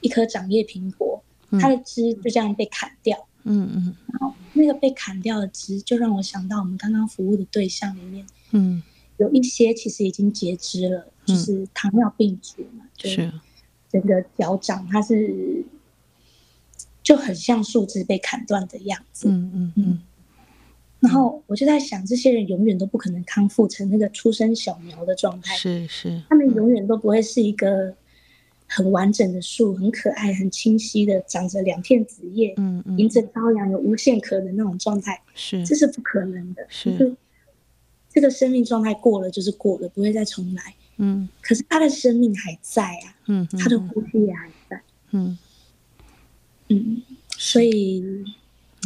一棵长叶苹果，它的枝就这样被砍掉。嗯嗯嗯，然后那个被砍掉的枝，就让我想到我们刚刚服务的对象里面，嗯，有一些其实已经截肢了，嗯、就是糖尿病足嘛，是。整个脚掌它是就很像树枝被砍断的样子，嗯嗯嗯，然后我就在想，这些人永远都不可能康复成那个初生小苗的状态，是是，他们永远都不会是一个。很完整的树，很可爱，很清晰的长着两片紫叶，嗯嗯，迎着朝阳，有无限可能那种状态，是，这是不可能的，是，这个生命状态过了就是过了，不会再重来，嗯，可是他的生命还在啊，嗯，他的呼吸也还在，嗯。嗯，所以，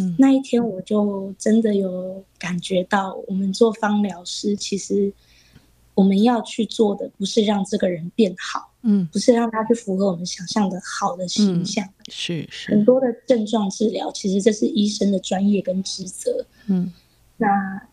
嗯，那一天我就真的有感觉到，我们做芳疗师其实。我们要去做的不是让这个人变好，嗯，不是让他去符合我们想象的好的形象，嗯、是是。很多的症状治疗，其实这是医生的专业跟职责，嗯。那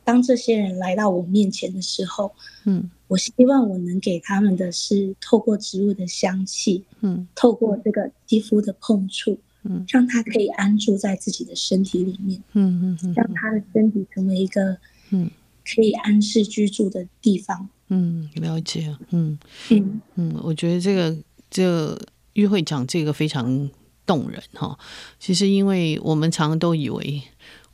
当这些人来到我面前的时候，嗯，我希望我能给他们的是透过植物的香气，嗯，透过这个肌肤的碰触，嗯，让他可以安住在自己的身体里面，嗯嗯嗯，让他的身体成为一个，嗯，可以安适居住的地方。嗯，了解。嗯嗯嗯，我觉得这个这个玉会讲这个非常动人哈。其实，因为我们常常都以为。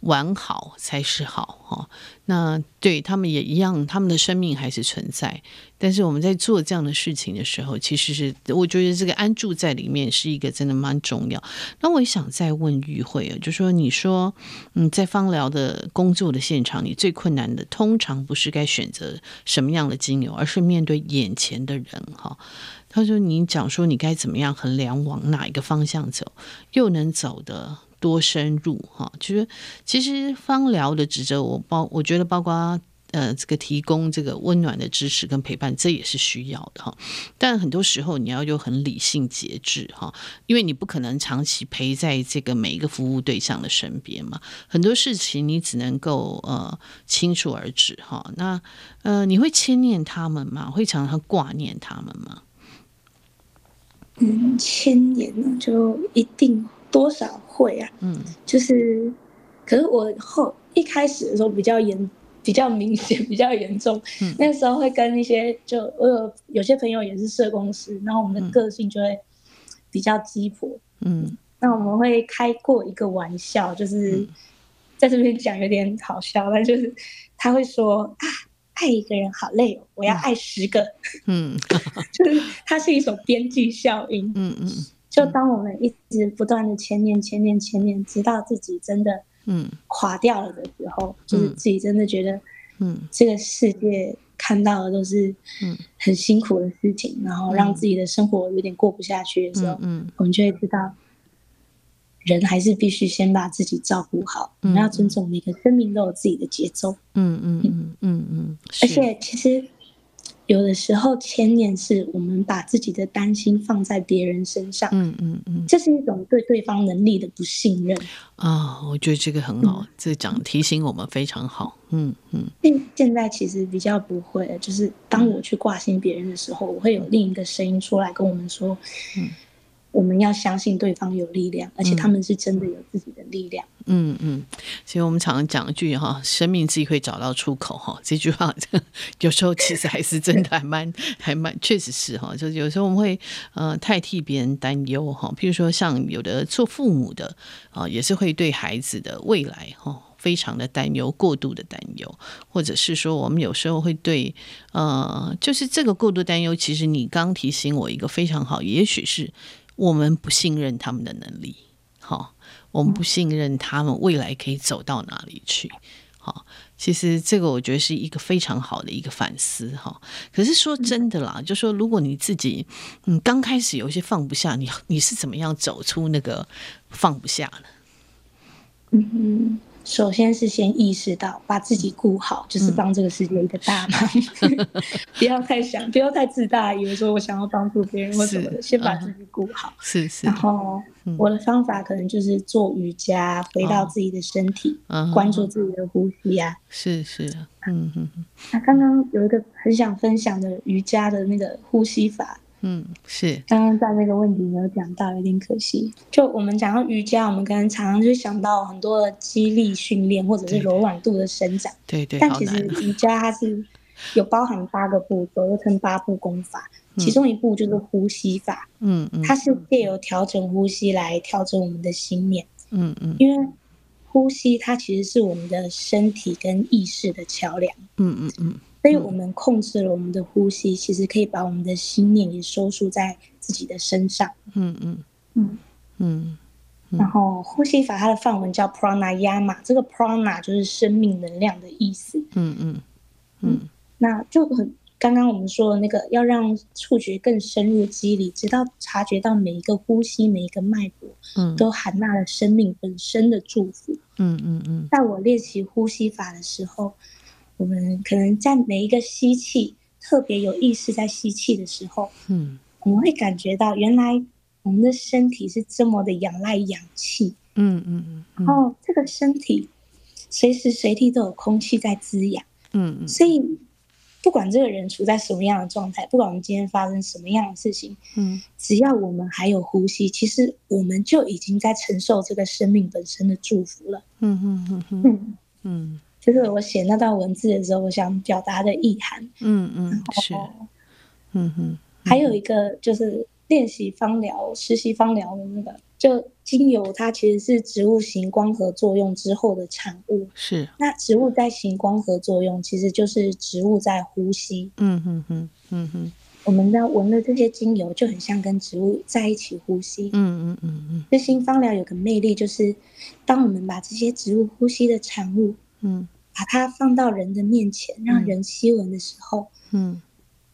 完好才是好哈，那对他们也一样，他们的生命还是存在。但是我们在做这样的事情的时候，其实是我觉得这个安住在里面是一个真的蛮重要。那我也想再问育会啊，就说你说嗯，在芳疗的工作的现场，你最困难的通常不是该选择什么样的精油，而是面对眼前的人哈。他说你讲说你该怎么样衡量往哪一个方向走，又能走的。多深入哈，就是其实芳疗的职责，我包我觉得包括呃这个提供这个温暖的支持跟陪伴，这也是需要的哈。但很多时候你要有很理性节制哈，因为你不可能长期陪在这个每一个服务对象的身边嘛。很多事情你只能够呃清楚而止哈。那呃你会牵念他们吗？会常常挂念他们吗？嗯，牵念就一定。多少会啊？嗯，就是，可是我后一开始的时候比较严，比较明显，比较严重。嗯，那时候会跟一些就我有有些朋友也是社工师，然后我们的个性就会比较鸡婆，嗯，那我们会开过一个玩笑，就是在这边讲有点好笑，但就是他会说啊，爱一个人好累哦，我要爱十个，嗯，(laughs) 就是它是一种边际效应，嗯嗯，就当我们一直不断的牵念、牵念、牵念，直到自己真的嗯垮掉了的时候，就是自己真的觉得嗯这个世界。看到的都是嗯很辛苦的事情，嗯、然后让自己的生活有点过不下去的时候，嗯，嗯我们就会知道，人还是必须先把自己照顾好。我们、嗯、要尊重每个生命都有自己的节奏。嗯嗯嗯嗯嗯，而且其实。有的时候牵念是我们把自己的担心放在别人身上，嗯嗯嗯，这是一种对对方能力的不信任啊。我觉得这个很好，嗯、这讲提醒我们非常好。嗯嗯，现现在其实比较不会，就是当我去挂心别人的时候，我会有另一个声音出来跟我们说，嗯。我们要相信对方有力量，而且他们是真的有自己的力量。嗯嗯，所以我们常常讲一句哈，生命自己会找到出口哈。这句话 (laughs) 有时候其实还是真的还蛮还蛮确实是哈。就有时候我们会呃太替别人担忧哈。譬如说像有的做父母的啊，也是会对孩子的未来哈非常的担忧，过度的担忧，或者是说我们有时候会对呃，就是这个过度担忧，其实你刚提醒我一个非常好，也许是。我们不信任他们的能力，好，我们不信任他们未来可以走到哪里去，好，其实这个我觉得是一个非常好的一个反思，哈。可是说真的啦，就说如果你自己，嗯，刚开始有一些放不下，你你是怎么样走出那个放不下呢？嗯哼。首先是先意识到把自己顾好，就是帮这个世界一个大忙。嗯、(laughs) 不要太想，不要太自大，以为说我想要帮助别人或什么的。先把自己顾好。是是。然后我的方法可能就是做瑜伽，回到自己的身体，哦、关注自己的呼吸啊。是是。嗯嗯。那刚刚有一个很想分享的瑜伽的那个呼吸法。嗯，是刚刚在那个问题没有讲到，有点可惜。就我们讲到瑜伽，我们可能常常就想到很多的肌力训练，或者是柔软度的伸展。对对。但其实瑜伽它是有包含八个步骤，又称八步功法。嗯、其中一步就是呼吸法。嗯嗯。它是借由调整呼吸来调整我们的心念。嗯嗯。因为呼吸它其实是我们的身体跟意识的桥梁。嗯嗯嗯。所以我们控制了我们的呼吸，其实可以把我们的心念也收束在自己的身上。嗯嗯嗯嗯。然后呼吸法它的范文叫 Pranayama，这个 Prana 就是生命能量的意思。嗯嗯嗯。那就很刚刚我们说的那个，要让触觉更深入肌理，直到察觉到每一个呼吸、每一个脉搏，嗯，都含纳了生命本身的祝福。嗯嗯嗯。在我练习呼吸法的时候。我们可能在每一个吸气，特别有意识在吸气的时候，嗯，我们会感觉到原来我们的身体是这么的仰赖氧气，嗯嗯嗯，然后这个身体随时随地都有空气在滋养，嗯嗯，所以不管这个人处在什么样的状态，不管我们今天发生什么样的事情，嗯，只要我们还有呼吸，其实我们就已经在承受这个生命本身的祝福了，嗯嗯嗯。嗯。嗯。嗯就是我写那段文字的时候，我想表达的意涵。嗯嗯，是。嗯哼，还有一个就是练习芳疗、实习芳疗的那个，就精油，它其实是植物型光合作用之后的产物。是。那植物在行光合作用，其实就是植物在呼吸。嗯哼哼，嗯哼。我们在闻的这些精油，就很像跟植物在一起呼吸。嗯嗯嗯嗯。这新芳疗有个魅力，就是当我们把这些植物呼吸的产物。嗯，把它放到人的面前，让人吸闻的时候，嗯，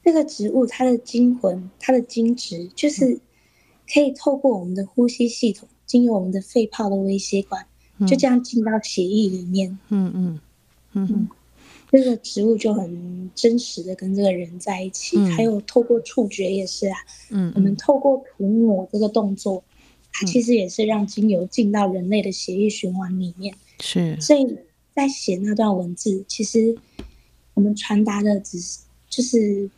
这个植物它的精魂、它的精质，就是可以透过我们的呼吸系统，经由我们的肺泡的微血管，就这样进到血液里面。嗯嗯嗯嗯，这个植物就很真实的跟这个人在一起。还有透过触觉也是啊，嗯，我们透过涂抹这个动作，它其实也是让精油进到人类的血液循环里面。是，所以。在写那段文字，其实我们传达的只是就是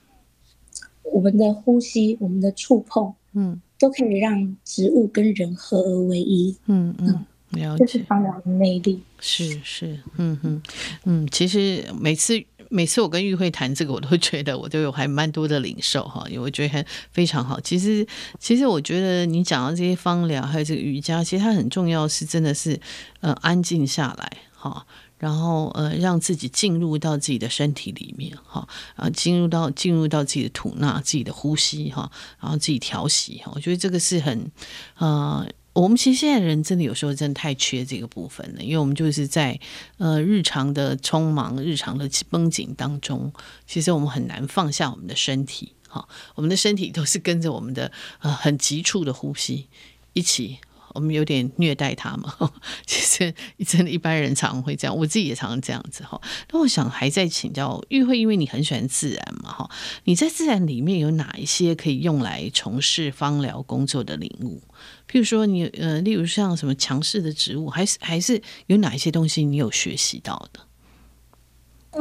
我们的呼吸，我们的触碰，嗯，都可以让植物跟人合而为一，嗯嗯，了解，这是芳疗的魅力，是是，嗯嗯，嗯，其实每次每次我跟玉慧谈这个，我都觉得我都有还蛮多的领受哈，因为我觉得很非常好。其实，其实我觉得你讲到这些芳疗，还有这个瑜伽，其实它很重要，是真的是呃安静下来哈，然后呃让自己进入到自己的身体里面哈，啊进入到进入到自己的吐纳、自己的呼吸哈，然后自己调息哈。我觉得这个是很呃。我们其实现在人真的有时候真的太缺这个部分了，因为我们就是在呃日常的匆忙、日常的绷紧当中，其实我们很难放下我们的身体，哈，我们的身体都是跟着我们的呃很急促的呼吸一起。我们有点虐待他嘛，(laughs) 其实真的，一般人常常会这样，我自己也常常这样子哈。那我想还在请教玉慧，因为你很喜欢自然嘛哈，你在自然里面有哪一些可以用来从事芳疗工作的领悟？譬如说你呃，例如像什么强势的植物，还是还是有哪一些东西你有学习到的？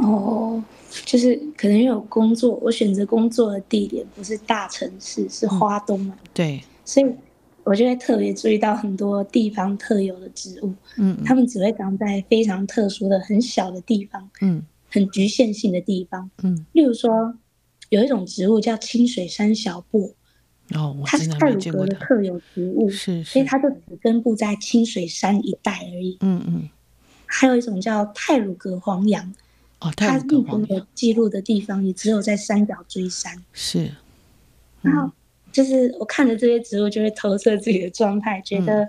哦，就是可能有工作，我选择工作的地点不是大城市，是花东嘛，嗯，对，所以。我就会特别注意到很多地方特有的植物，嗯，它们只会长在非常特殊的很小的地方，嗯，很局限性的地方，嗯，例如说有一种植物叫清水山小檗，哦，它是泰鲁格的特有植物，是，所以它就只分布在清水山一带而已，嗯嗯。还有一种叫泰鲁格黄杨，哦，它目前有记录的地方也只有在三角锥山，是，然后。就是我看着这些植物，就会投射自己的状态，觉得，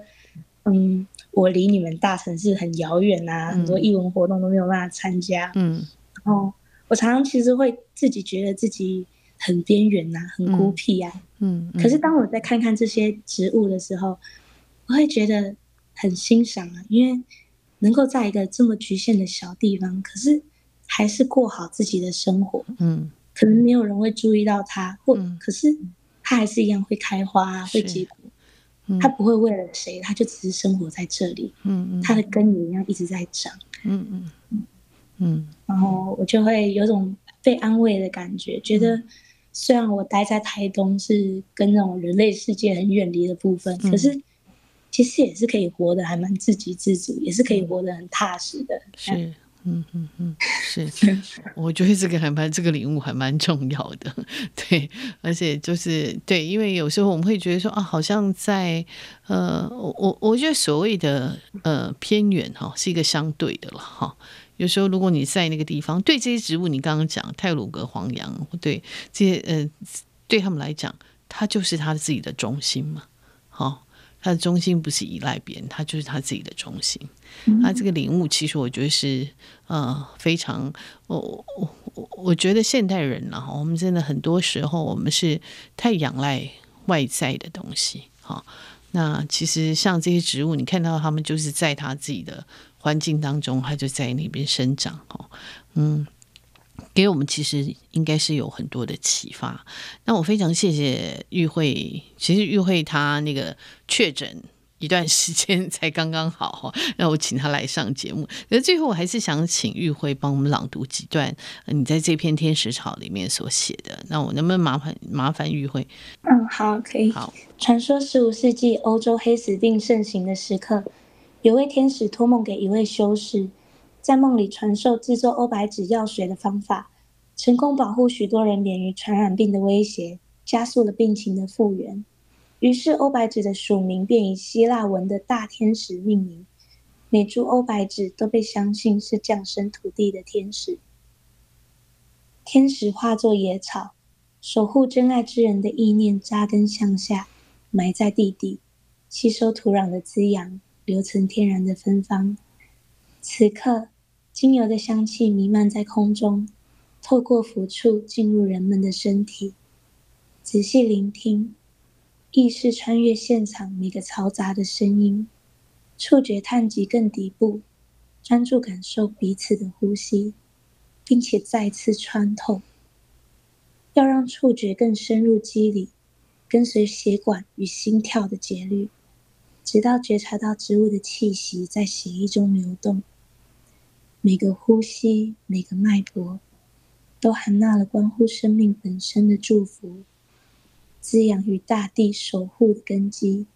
嗯，嗯，我离你们大城市很遥远啊，嗯、很多艺文活动都没有办法参加，嗯，然后我常常其实会自己觉得自己很边缘呐，很孤僻啊，嗯，嗯，可是当我在看看这些植物的时候，我会觉得很欣赏啊，因为能够在一个这么局限的小地方，可是还是过好自己的生活，嗯，可能没有人会注意到它，或、嗯、可是。它还是一样会开花啊，会结果。它、嗯、不会为了谁，它就只是生活在这里。嗯嗯，它的根也一样一直在长。嗯嗯嗯嗯。然后我就会有种被安慰的感觉，觉得虽然我待在台东是跟那种人类世界很远离的部分，嗯、可是其实也是可以活得还蛮自给自足，也是可以活得很踏实的。是。嗯嗯嗯，是，我觉得这个还蛮这个礼物还蛮重要的，对，而且就是对，因为有时候我们会觉得说啊，好像在呃，我我我觉得所谓的呃偏远哈是一个相对的了哈。有时候如果你在那个地方，对这些植物，你刚刚讲泰鲁格黄杨，对这些呃，对他们来讲，它就是他自己的中心嘛，好。他的中心不是依赖别人，他就是他自己的中心。他这个领悟，其实我觉得是呃非常，我我我我觉得现代人呢，我们真的很多时候我们是太仰赖外在的东西。哈，那其实像这些植物，你看到他们就是在他自己的环境当中，他就在那边生长。哈，嗯。给我们其实应该是有很多的启发。那我非常谢谢玉慧。其实玉慧她那个确诊一段时间才刚刚好哈，(laughs) 让我请她来上节目。那最后我还是想请玉慧帮我们朗读几段你在这篇天使草里面所写的。那我能不能麻烦麻烦玉慧？嗯，好，可以。好。传说十五世纪欧洲黑死病盛行的时刻，有位天使托梦给一位修士。在梦里传授制作欧白芷药水的方法，成功保护许多人免于传染病的威胁，加速了病情的复原。于是欧白芷的属名便以希腊文的大天使命名，每株欧白芷都被相信是降生土地的天使。天使化作野草，守护真爱之人的意念扎根向下，埋在地底，吸收土壤的滋养，留存天然的芬芳。此刻。精油的香气弥漫在空中，透过抚触进入人们的身体。仔细聆听，意识穿越现场每个嘈杂的声音，触觉探及更底部，专注感受彼此的呼吸，并且再次穿透。要让触觉更深入肌理，跟随血管与心跳的节律，直到觉察到植物的气息在血液中流动。每个呼吸，每个脉搏，都含纳了关乎生命本身的祝福，滋养与大地守护的根基。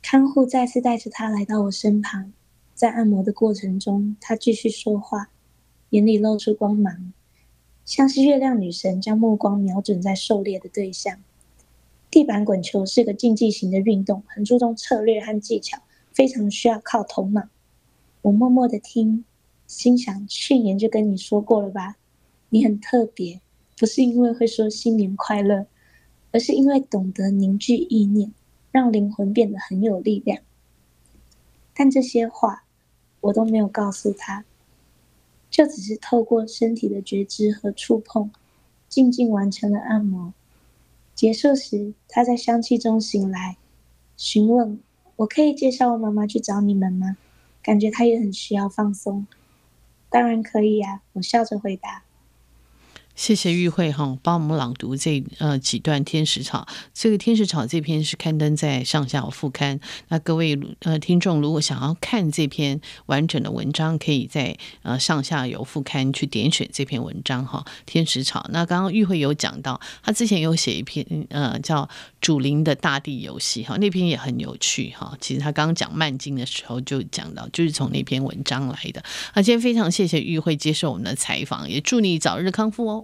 看护再次带着他来到我身旁，在按摩的过程中，他继续说话，眼里露出光芒，像是月亮女神将目光瞄准在狩猎的对象。地板滚球是个竞技型的运动，很注重策略和技巧，非常需要靠头脑。我默默的听，心想去年就跟你说过了吧，你很特别，不是因为会说新年快乐，而是因为懂得凝聚意念，让灵魂变得很有力量。但这些话我都没有告诉他。就只是透过身体的觉知和触碰，静静完成了按摩。结束时，他在香气中醒来，询问：“我可以介绍我妈妈去找你们吗？”感觉他也很需要放松。当然可以呀，我笑着回答。谢谢玉慧哈，帮我们朗读这呃几段《天使草》。这个《天使草》这篇是刊登在上下游副刊。那各位呃听众，如果想要看这篇完整的文章，可以在呃上下游副刊去点选这篇文章哈，《天使草》。那刚刚玉慧有讲到，他之前有写一篇呃叫《主灵的大地游戏》哈，那篇也很有趣哈。其实他刚刚讲曼经的时候就讲到，就是从那篇文章来的。那今天非常谢谢玉慧接受我们的采访，也祝你早日康复哦。